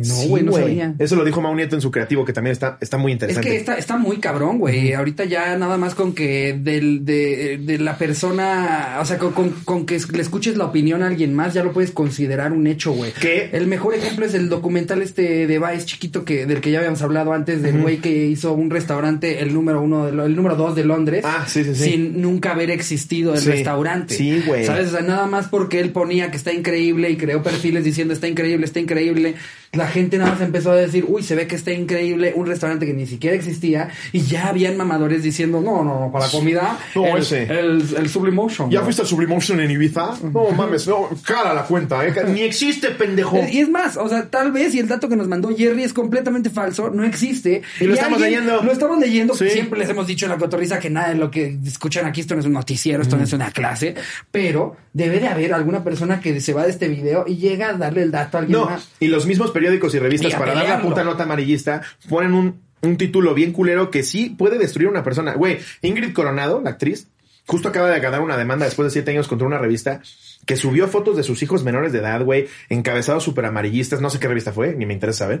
No, Sí, güey, no sabía. Eso lo dijo Mau Nieto en su creativo, que también está, está muy Es interesante. que está, está muy cabrón, güey. Ahorita ya nada más con que del, de, de la persona, o sea, con, con- con que le escuches la opinión a alguien más, ya lo puedes considerar un hecho, güey. ¿Qué? El mejor ejemplo es el documental este de Vice chiquito que, del que ya habíamos hablado antes, del güey que hizo un restaurante, el número uno, de Lo- el número dos de Londres. Ah, sí, sí, sí. Sin nunca haber existido el restaurante. Sí, güey. ¿Sabes? O sea, nada más porque él ponía que está increíble y creó perfiles diciendo está increíble, está increíble. La gente nada más empezó a decir, uy, se ve que está increíble un restaurante que ni siquiera existía. Y ya habían mamadores diciendo, no, no, no, para la comida, No, el, ese. el, el Sublimotion. ¿Ya ¿no? fuiste al Sublimotion en Ibiza? No mames, no, cara la cuenta, ¿eh? Ni existe, pendejo. Y es más, o sea, tal vez, y el dato que nos mandó Jerry es completamente falso, no existe. Y lo estamos leyendo. Lo estamos leyendo. Sí. Siempre les hemos dicho en la cotorriza que nada de lo que escuchan aquí, esto no es un noticiero, esto no es una clase. Pero debe de haber alguna persona que se va de este video y llega a darle el dato a alguien No, más. y los mismos periódicos y revistas Y para dar la puta nota amarillista ponen un, un título bien culero que sí puede destruir a una persona. Güey, Ingrid Coronado, la actriz, justo acaba de ganar una demanda después de siete años contra una revista que subió fotos de sus hijos menores de edad, güey, encabezados súper amarillistas. No sé qué revista fue, ni me interesa saber,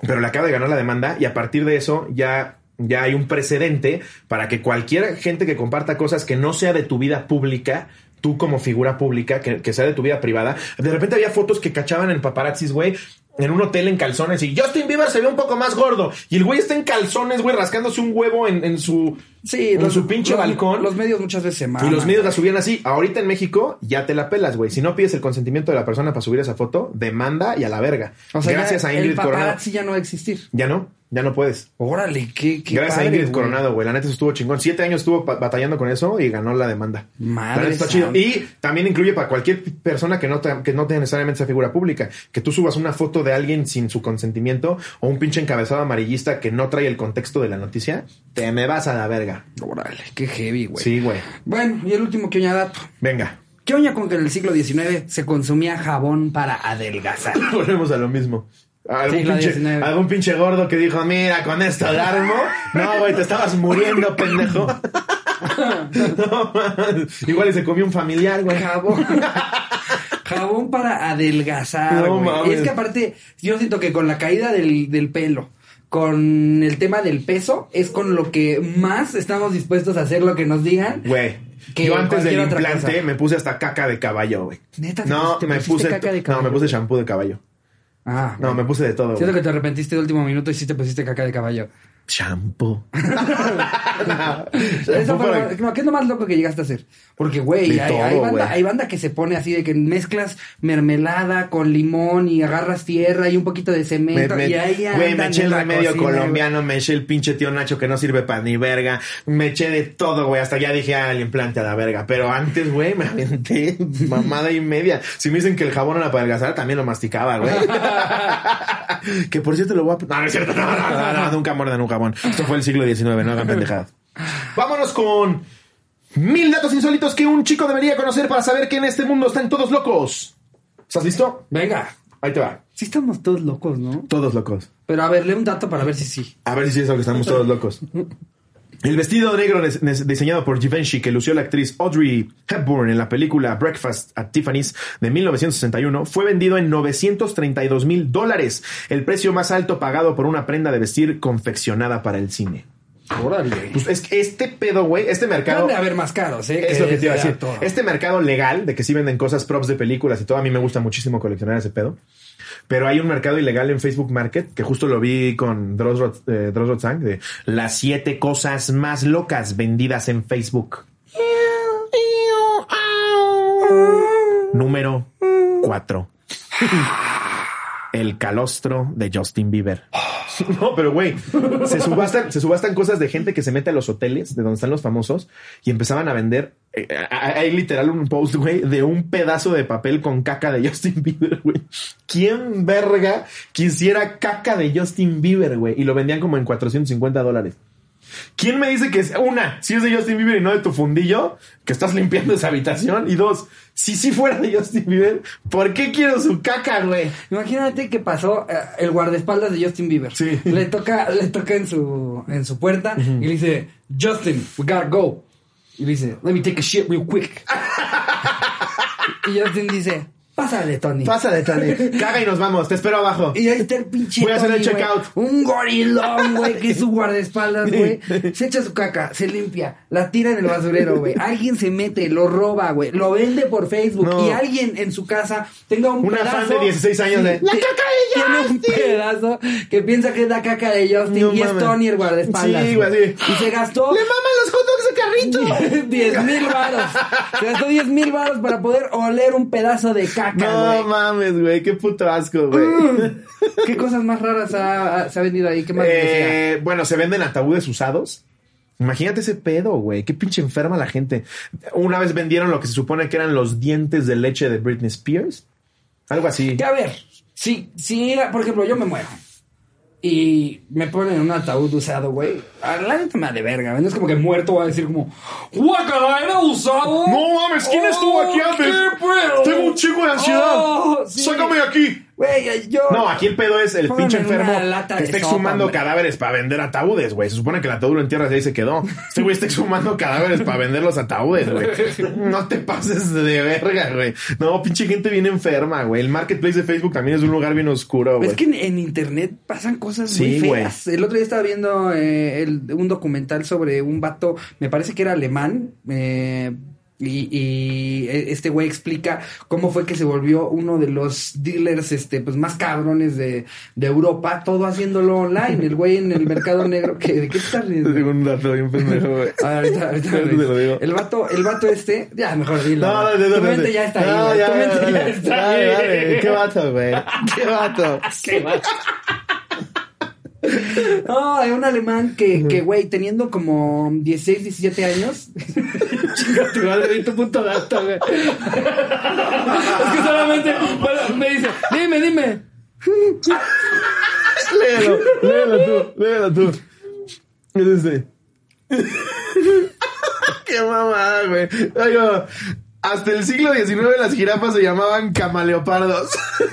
pero le acaba de ganar la demanda y a partir de eso ya ya hay un precedente para que cualquier gente que comparta cosas que no sea de tu vida pública, tú como figura pública, que, que sea de tu vida privada, de repente había fotos que cachaban en paparazzis, güey, en un hotel en calzones y Justin Bieber se ve un poco más gordo. Y el güey está en calzones, güey, rascándose un huevo en, en su, Sí, en su pinche los- balcón. Los medios muchas veces se y maman. los medios la subían así. Ahorita en México ya te la pelas, güey. Si no pides el consentimiento de la persona para subir esa foto, demanda y a la verga. O sea, Gracias ya a Ingrid el Coronado. ya no va a existir. Ya no, ya no puedes. Órale, qué, qué Gracias a Ingrid güey. Coronado, güey. La neta estuvo chingón. Siete años estuvo batallando con eso y ganó la demanda. Madre está chido. Y también incluye para cualquier persona que no, te- que no tenga necesariamente esa figura pública. Que tú subas una foto de alguien sin su consentimiento o un pinche encabezado amarillista que no trae el contexto de la noticia, te me vas a la verga. Órale, qué heavy, güey. Sí, güey. Bueno, y el último que oña dato. Venga. ¿Qué oña con que en el siglo XIX se consumía jabón para adelgazar? Volvemos a lo mismo. Algún, Siglo pinche, XIX. algún pinche gordo que dijo, mira, con esto alarmo. No, güey, te estabas muriendo, pendejo. No. Igual y se comió un familiar, güey. Jabón. Jabón para adelgazar, No güey. mames. Y es que aparte, yo siento que con la caída del, del pelo, con el tema del peso, es con lo que más estamos dispuestos a hacer lo que nos digan. Güey. Que Yo antes del implante me puse hasta caca de caballo, güey. Neta, ¿te No, te me puse. caca de No, caballo? me puse shampoo de caballo. Ah, No, me puse de todo. Siento güey. que te arrepentiste de último minuto y sí te pusiste caca de caballo. Shampoo. Eso fue no, ¿Qué es lo más loco que llegaste a hacer? Porque, güey, hay, hay banda, güey. hay banda que se pone así de que mezclas mermelada con limón y agarras tierra y un poquito de Me- cemento me- y ahí Güey, me eché el remedio cocina, colombiano, me eché el pinche tío Nacho que no sirve para ni verga, me eché de todo, güey, hasta ya dije al implante a la verga. Pero antes, güey, me aventé mamada y media. Si me dicen que el jabón era para adelgazar, también lo masticaba, güey. que por cierto lo voy a... No, no es cierto, no, no, no, no, nunca muerdan un Esto fue el siglo XIX, no hagan pendejadas. Vámonos con mil datos insólitos que un chico debería conocer para saber que en este mundo están todos locos. ¿Estás listo? Venga, Ahí te va. sí estamos todos locos, ¿no? Todos locos. Pero a ver, lee un dato para ver si sí. A ver si es eso que estamos todos locos. El vestido negro diseñado por Givenchy que lució la actriz Audrey Hepburn en la película Breakfast at Tiffany's de 1961 fue vendido en 932 mil dólares, el precio más alto pagado por una prenda de vestir confeccionada para el cine. Órale. Pues es que este pedo, güey, este mercado. Deben de haber más caros, ¿eh? Es que lo que te iba a de decir. Este mercado legal de que sí venden cosas props de películas y todo, a mí me gusta muchísimo coleccionar ese pedo. Pero hay un mercado ilegal en Facebook Market que justo lo vi con Dross Rot- eh, Rotzang de las siete cosas más locas vendidas en Facebook. Número 4. El calostro de Justin Bieber. No, pero güey, se subastan, se subastan cosas de gente que se mete a los hoteles de donde están los famosos y empezaban a vender. eh, a- Hay literal un post, güey, de un pedazo de papel con caca de Justin Bieber, güey. ¿Quién verga quisiera caca de Justin Bieber, güey? Y lo vendían como en 450 dólares. ¿Quién me dice que es una, si es de Justin Bieber y no de tu fundillo, que estás limpiando esa habitación? Y dos, si sí fuera de Justin Bieber, ¿por qué quiero su caca, güey? Imagínate que pasó eh, el guardaespaldas de Justin Bieber. Sí. Le toca, le toca en su, en su puerta y le dice, Justin, we gotta go. Y le dice, let me take a shit real quick. y Justin dice, pásale, Tony. Pásale, Tony. Caga y nos vamos. Te espero abajo. y ahí está el pinche. Voy a hacer el Tony, güey. checkout. Un gorilón, güey, que es su guardaespaldas, güey. Se echa su caca, se limpia, la tira en el basurero, güey. Alguien se mete, lo roba, güey. Lo vende por Facebook. No. Y alguien en su casa tenga un Una pedazo. fan de 16 años de, "La caca de Tiene un Justin". pedazo que piensa que es la caca de Justin No y es. Tony el guardaespaldas. Sí, güey, sí. Y se gastó ¡Le maman los hot dogs de carrito! 10 mil varos. Se gastó 10 mil varos para poder oler un pedazo de caca, No mames, güey. Qué puto asco, güey. Mm. ¿Qué cosas más raras ha- ha- se ha vendido ahí? ¿Qué más? Eh, bueno, se venden ataúdes usados. Imagínate ese pedo, güey. Qué pinche enferma la gente. Una vez vendieron lo que se supone que eran los dientes de leche de Britney Spears. Algo así. Que a ver, si, si, por ejemplo, yo me muero y me ponen en un ataúd usado, güey, a la neta me da de verga. No es como que muerto va a decir como, ¡Guacala, era usado! No mames, ¿quién estuvo aquí antes? ¿qué pedo? Tengo un chingo de ansiedad. Oh, sí. Sácame de aquí. Güey, yo... No, aquí el pedo es el pinche enfermo que está exhumando cadáveres para vender ataúdes, güey. Se supone que el ataúd lo entierras y ahí se quedó. Este güey está exhumando cadáveres para vender los ataúdes, güey. No te pases de verga, güey. No, pinche gente bien enferma, güey. El marketplace de Facebook también es un lugar bien oscuro, güey. Es que en, en internet pasan cosas Sí, muy feas. El otro día estaba viendo eh, el- un documental sobre un vato, me parece que era alemán, eh, y, y este güey explica cómo fue que se volvió uno de los dealers este, pues, más cabrones de, de Europa, todo haciéndolo online. El güey en el mercado negro, que, ¿de qué estás riendo? Tengo un dato bien pendejo, güey. A ver, ahorita, ahorita te lo digo. El vato, el vato este, ya mejor dilo. No, no, no, tu mente ya está ahí. No, güey. ya, tu mente dale, ya está ahí. dale. Qué vato, güey. Qué vato. Qué vato. No, hay un alemán que, que, güey, teniendo como 16, 17 años. Chinga tu madre, di tu punto dato, güey. es que solamente bueno, me dice, dime, dime. Léelo, léelo tú, léelo tú. Es este. Qué mamada, güey. Oigo, hasta el siglo XIX las jirafas se llamaban camaleopardos.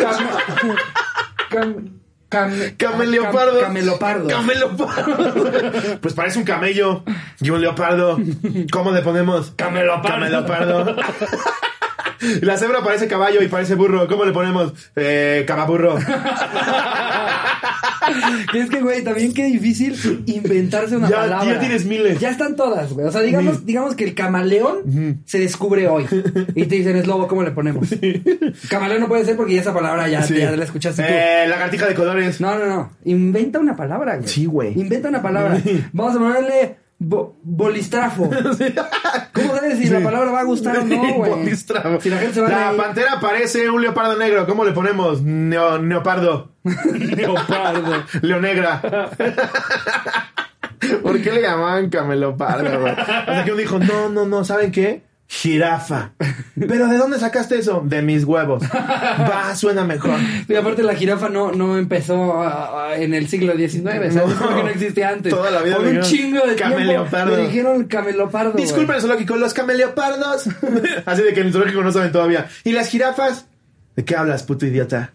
Cam, cam- Cameleopardo. cam- camelopardo. Camelopardo. Pues parece un camello y un leopardo. ¿Cómo le ponemos? Camelopardo. Camelopardo. La cebra parece caballo y parece burro. ¿Cómo le ponemos? Eh, cababurro. Que es que, güey, también qué difícil inventarse una Ya- palabra. ya tienes miles. Ya están todas, güey. O sea, digamos, digamos que el camaleón se descubre hoy. Y te dicen, es lobo, ¿cómo le ponemos? Camaleón no puede ser porque ya esa palabra ya, la escuchaste tú. Eh, lagartija de colores. No, no, no. Inventa una palabra, güey. Sí, güey. Inventa una palabra. Vamos a ponerle bo- bolistrafo. ¿Cómo sabes si la palabra va a gustar o no, güey? Bolistrafo. Si la gente se va La a reír. pantera parece un leopardo negro. ¿Cómo le ponemos? Neo, neopardo. Leopardo. Leonegra. ¿Por qué le llamaban camelopardo, güey? Hasta que uno dijo, no, no, no, ¿saben qué? Jirafa. ¿Pero de dónde sacaste eso? De mis huevos. Va, suena mejor. Y aparte la jirafa no, no empezó en el siglo XIX, ¿sabes? No. Porque no existía antes. Toda la vida Por un chingo de cameleopardo. le dijeron camelopardo. Disculpen zoológico, los cameleopardos. Así de que en el zoológico no saben todavía. ¿Y las jirafas? ¿De qué hablas, puto idiota?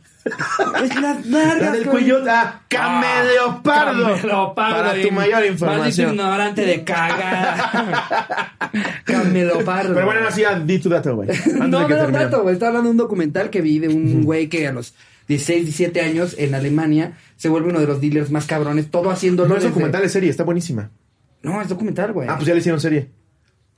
Es las largas, La del güey. cuello, ah, cameleopardo. Camelopardo. Para tu mayor Maldito información. ignorante de caga. camelopardo. Pero bueno, así ya di tu dato, güey. No, no, no, tanto, güey. Estaba hablando de un documental que vi de un güey que a los 16, 17 años en Alemania, se vuelve uno de los dealers más cabrones, todo haciéndolo. No es documental, es serie, está buenísima. No, es documental, güey. Ah, pues ya le hicieron serie.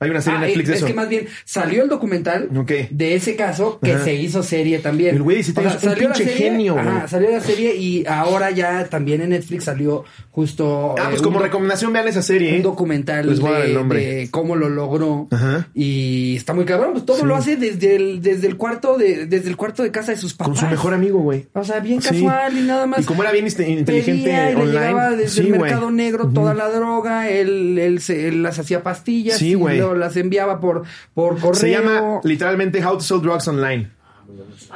Hay una serie Ah, en Netflix de es eso. que más bien salió el documental de ese caso que Ajá. se hizo serie también. El güey sí O sea, es un salió la pinche serie, genio, ajá, salió la serie y ahora ya también en Netflix salió justo Ah, eh, pues como un, recomendación vean esa serie. un ¿eh? documental de, de cómo lo logró Ajá. y está muy cabrón, pues todo Sí. lo hace desde el desde el cuarto de desde el cuarto de casa de sus papás. Con su mejor amigo, güey. O sea, bien Sí. casual y nada más. Y como era bien inteligente Pedía y le online. llegaba desde sí, el mercado negro toda la droga, él, él, se- él las hacía pastillas Sí, güey. Las enviaba por, por correo. Se llama literalmente How to Sell Drugs Online.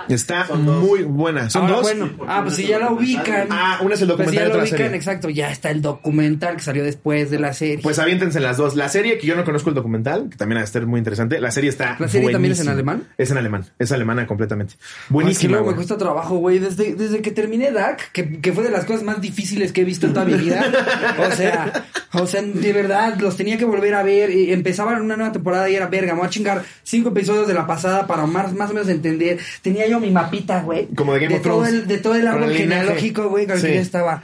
Está muy buena. ¿Son Ahora, dos? bueno, ah, pues si ya la ubican. Ah, una es el Pues si documental ya y la ubican, serie. exacto, ya está el documental que salió después de la serie. Pues aviéntense las dos. La serie, que yo no conozco el documental, que también va a estar muy interesante. La serie está. ¿La serie también es en buenísima. alemán? Es en alemán. Es alemana completamente. Ay, que Buenísima. luego me cuesta trabajo, güey. Desde, desde que terminé DAC, que, que fue de las cosas más difíciles que he visto en toda mi vida. O sea, o sea, de verdad, los tenía que volver a ver. Y empezaban una nueva temporada y era verga. Me voy a chingar cinco episodios de la pasada para más, más o menos entender. Tenía yo mi mapita, güey. Como de Game of todo Thrones. el, de todo el árbol genealógico, güey, con el Sí. que yo estaba.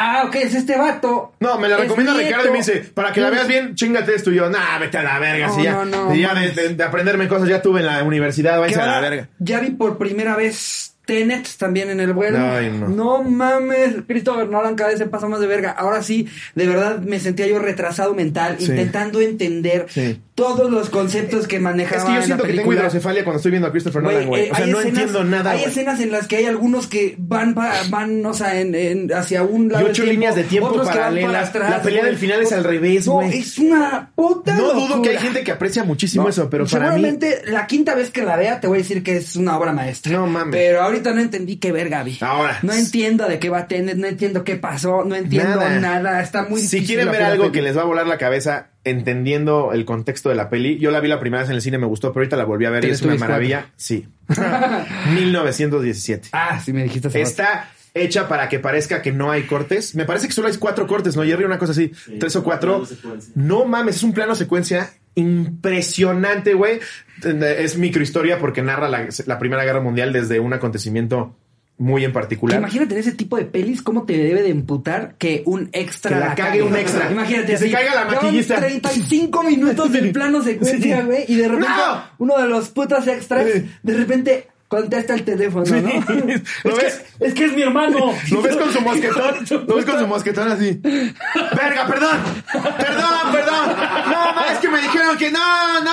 Ah, ok, es este vato. No, me la recomienda. Ricardo y me dice, para que la veas bien, chingate esto. Y yo, nah, vete a la verga. No, si ya, no, no, ya de, mames. de- de aprenderme cosas ya tuve en la universidad, váyanse a la verga. Ya vi por primera vez Tenet también en el vuelo. Ay, no. mames, Christopher Nolan cada vez se pasa más de verga. Ahora sí, de verdad me sentía yo retrasado mental, Sí. intentando entender Sí. Todos los conceptos que manejaba Es que yo en siento que tengo hidrocefalia cuando estoy viendo a Christopher Nolan, güey. eh, o sea, no escenas- entiendo nada, Hay escenas en las que hay algunos que van, pa- van o sea, en, en- hacia un lado. Y del ocho líneas de tiempo otros paralelas. para atrás, La pelea del final es al revés, No, güey. es una puta No dudo que hay gente que aprecia muchísimo No, eso, pero para mí. seguramente la quinta vez que la vea te voy a decir que es una obra maestra. No mames. Pero ahorita no entendí qué verga vi. Ahora. No entiendo de qué va a tener, no entiendo qué pasó, no entiendo nada. Nada. Está muy Si difícil quieren la ver algo que les va a volar la cabeza entendiendo el contexto de la peli, yo la vi la primera vez en el cine, me gustó, pero ahorita la volví a ver y es una maravilla. Sí. 1917. Ah, sí me dijiste. Está hecha para que parezca que no hay cortes. Me parece que solo hay cuatro cortes, ¿no, Jerry? Una cosa así, tres o cuatro. No mames, es un plano secuencia impresionante, güey. Es microhistoria porque narra la, la Primera Guerra Mundial desde un acontecimiento muy en particular. Imagínate en ese tipo de pelis cómo te debe de emputar que un extra Que la cague un extra. Imagínate Que se así, caiga la maquillista. 35 minutos del plano secuencia, Sí. güey, y de repente ¡No! uno de los putos extras de repente contesta el teléfono, Sí. ¿no? ¿Lo es, ves? Que, es que es mi hermano. ¿Lo ves con su mosquetón? ¿Lo ves con su mosquetón así? ¡Verga, perdón! ¡Perdón, perdón! ¡No, es que me dijeron que no, no!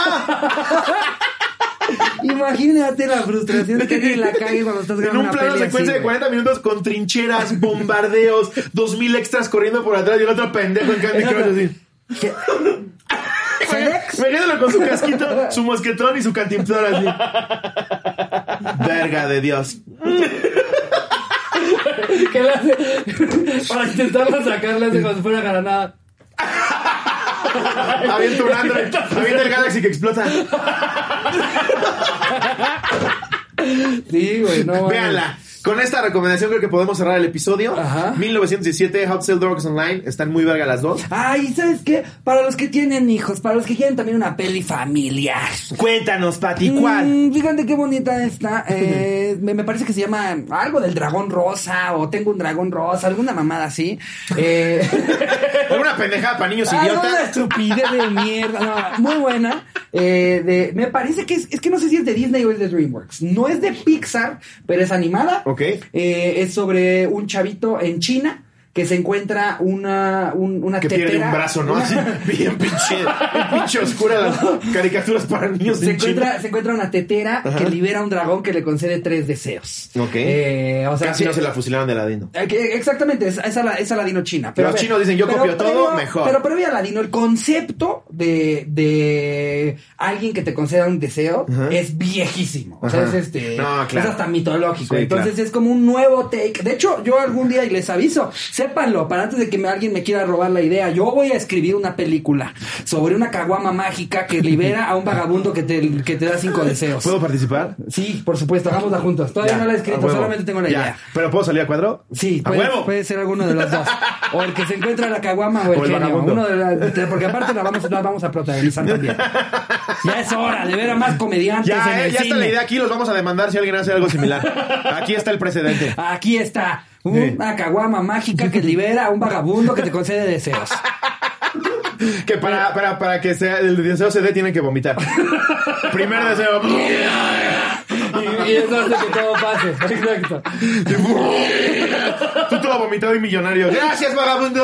Imagínate la frustración de que alguien la cague cuando estás En grabando un una plano secuencia así, de güey. 40 minutos con trincheras, bombardeos, 2000 extras corriendo por atrás y el otro pendejo en Candy Crush así. ¿Qué? Imagínalo con su casquito, su mosquetón y su cantimplora así. Verga de Dios. ¿Qué le hace? Para intentarlo sacar, le hace como si fuera granada. Avienta un Android, avienta el Galaxy que explota. Sí, güey, no. Véanla. Con esta recomendación creo que podemos cerrar el episodio. Ajá. 1917, How to Sell Drugs Online. Están muy verga las dos. Ay, ¿sabes qué? Para los que tienen hijos, para los que quieren también una peli familiar. Cuéntanos, Pati, Mm, fíjate qué bonita está. Eh, me, me parece que se llama algo del dragón rosa o tengo un dragón rosa, alguna mamada así. Eh, Una pendejada para niños alguna idiotas. estupidez de mierda. No, muy buena. Eh, de, me parece que es, es que no sé si es de Disney o es de DreamWorks. No es de Pixar, pero es animada. Eh, es sobre un chavito en China que se encuentra una, un- una Que tetera. pierde un brazo, ¿no? Así, bien pinche, bien pinche oscura las caricaturas para niños se China. encuentra, se encuentra una tetera Ajá. que libera un dragón que le concede tres deseos. Ok. Eh, o sea, Casi que- no se la fusilaron de ladino. eh, que- Exactamente, es, es, es Aladino China. Pero Los a ver, chinos dicen, yo pero copio todo, mejor. Pero previo a Aladino, el concepto de, de alguien que te conceda un deseo Ajá. es viejísimo. O sea, Ajá. es este. No, claro. Es hasta mitológico. Sí, Entonces claro. es como un nuevo take. De hecho, yo algún día, y les aviso, sépanlo, para antes de que me- alguien me quiera robar la idea. Yo voy a escribir una película sobre una caguama mágica que libera a un vagabundo que te, que te da cinco deseos. ¿Puedo participar? Sí, por supuesto, hagámosla juntos. Todavía Ya, no la he escrito, solamente tengo la Ya. idea. ¿Pero puedo salir a cuadro? Sí, ¡A puede, huevo! puede ser alguno de los dos. O el que se encuentra la caguama o el, O el genio. Uno de la- porque aparte la vamos, la vamos a protagonizar también. Ya es hora de ver a más comediantes en Ya, eh, el ya está cine. la idea aquí, los vamos a demandar si alguien hace algo similar. Aquí está el precedente. Aquí está. Una caguama mágica que libera a un vagabundo que te concede deseos. Que para, para, para que sea, el deseo se dé, tienen que vomitar. Primer deseo. Y, y eso hace que todo pase. Exacto. Tú todo vomitado y millonario. Gracias, vagabundo.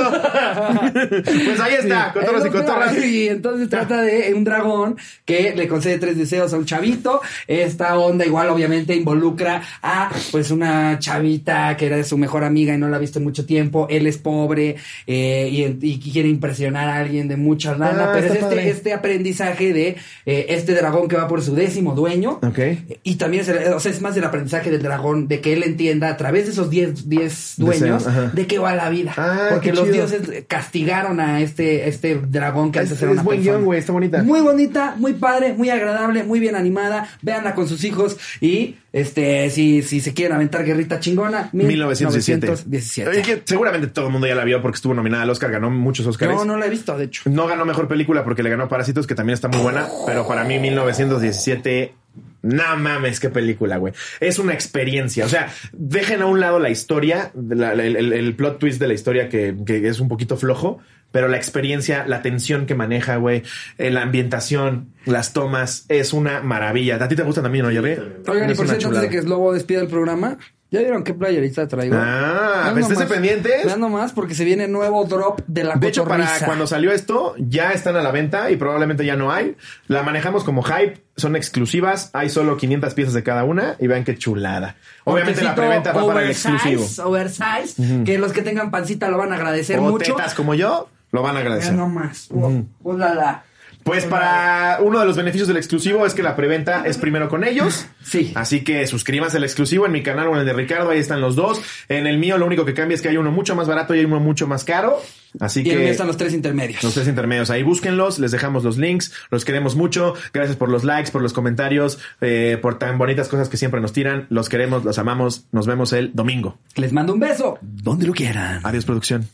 Pues ahí está, cotorros y Entonces, cotorras. Y entonces trata de un dragón que le concede tres deseos a un chavito. Esta onda igual obviamente involucra a pues una chavita que era de su mejor amiga y no la ha visto en mucho tiempo. Él es pobre eh, y, y quiere impresionar a alguien de mucha lana. Ah, pero es este, este aprendizaje de eh, este dragón que va por su décimo dueño. Ok. Y también es, el- o sea, es más del aprendizaje del dragón, de que él entienda a través de esos 10 10 dueños de qué va la vida. Ah, Porque los chido. dioses castigaron a este, este dragón que Es, antes era es una buen persona. guion, güey, está bonita. Muy bonita, muy padre, muy agradable, muy bien animada. Véanla con sus hijos y este si, si se quieren aventar guerrita chingona, 1917. 1917. Oye, que seguramente todo el mundo ya la vio porque estuvo nominada al Oscar, ganó muchos Oscars. No, no la he visto, de hecho. No ganó mejor película porque le ganó Parásitos, que también está muy buena, pero para mí 1917 no mames, qué película, güey. Es una experiencia. O sea, dejen a un lado la historia, la- la- el, plot twist de la historia que, que es un poquito flojo, pero la experiencia, la tensión que maneja, güey, eh, la ambientación, las tomas, es una maravilla. ¿A ti te gusta también, no, Jerry? Oigan, y por cierto, antes de que Slobo despida el programa, ¿ya vieron qué playerita traigo? Ah, esténse nomás. pendientes. Vean nomás porque se viene nuevo drop de la De hecho, para cuando salió esto, ya están a la venta y probablemente ya no hay. La manejamos como hype, son exclusivas, hay solo 500 piezas de cada una y vean qué chulada. Obviamente la preventa va para el oversize, exclusivo. Oversize, que los que tengan pancita lo van a agradecer O mucho. tetas como yo, lo van a agradecer. Vean nomás. Uh, uh, la, la. Pues para uno de los beneficios del exclusivo es que la preventa es primero con ellos. Sí. Así que suscríbanse al exclusivo en mi canal o en el de Ricardo, ahí están los dos. En el mío lo único que cambia es que hay uno mucho más barato y hay uno mucho más caro. Así Y que están los tres intermedios. Los tres intermedios ahí, búsquenlos, les dejamos los links, los queremos mucho, gracias por los likes, por los comentarios, eh, por tan bonitas cosas que siempre nos tiran, los queremos, los amamos, nos vemos el domingo. Les mando un beso. Donde lo quieran. Adiós producción.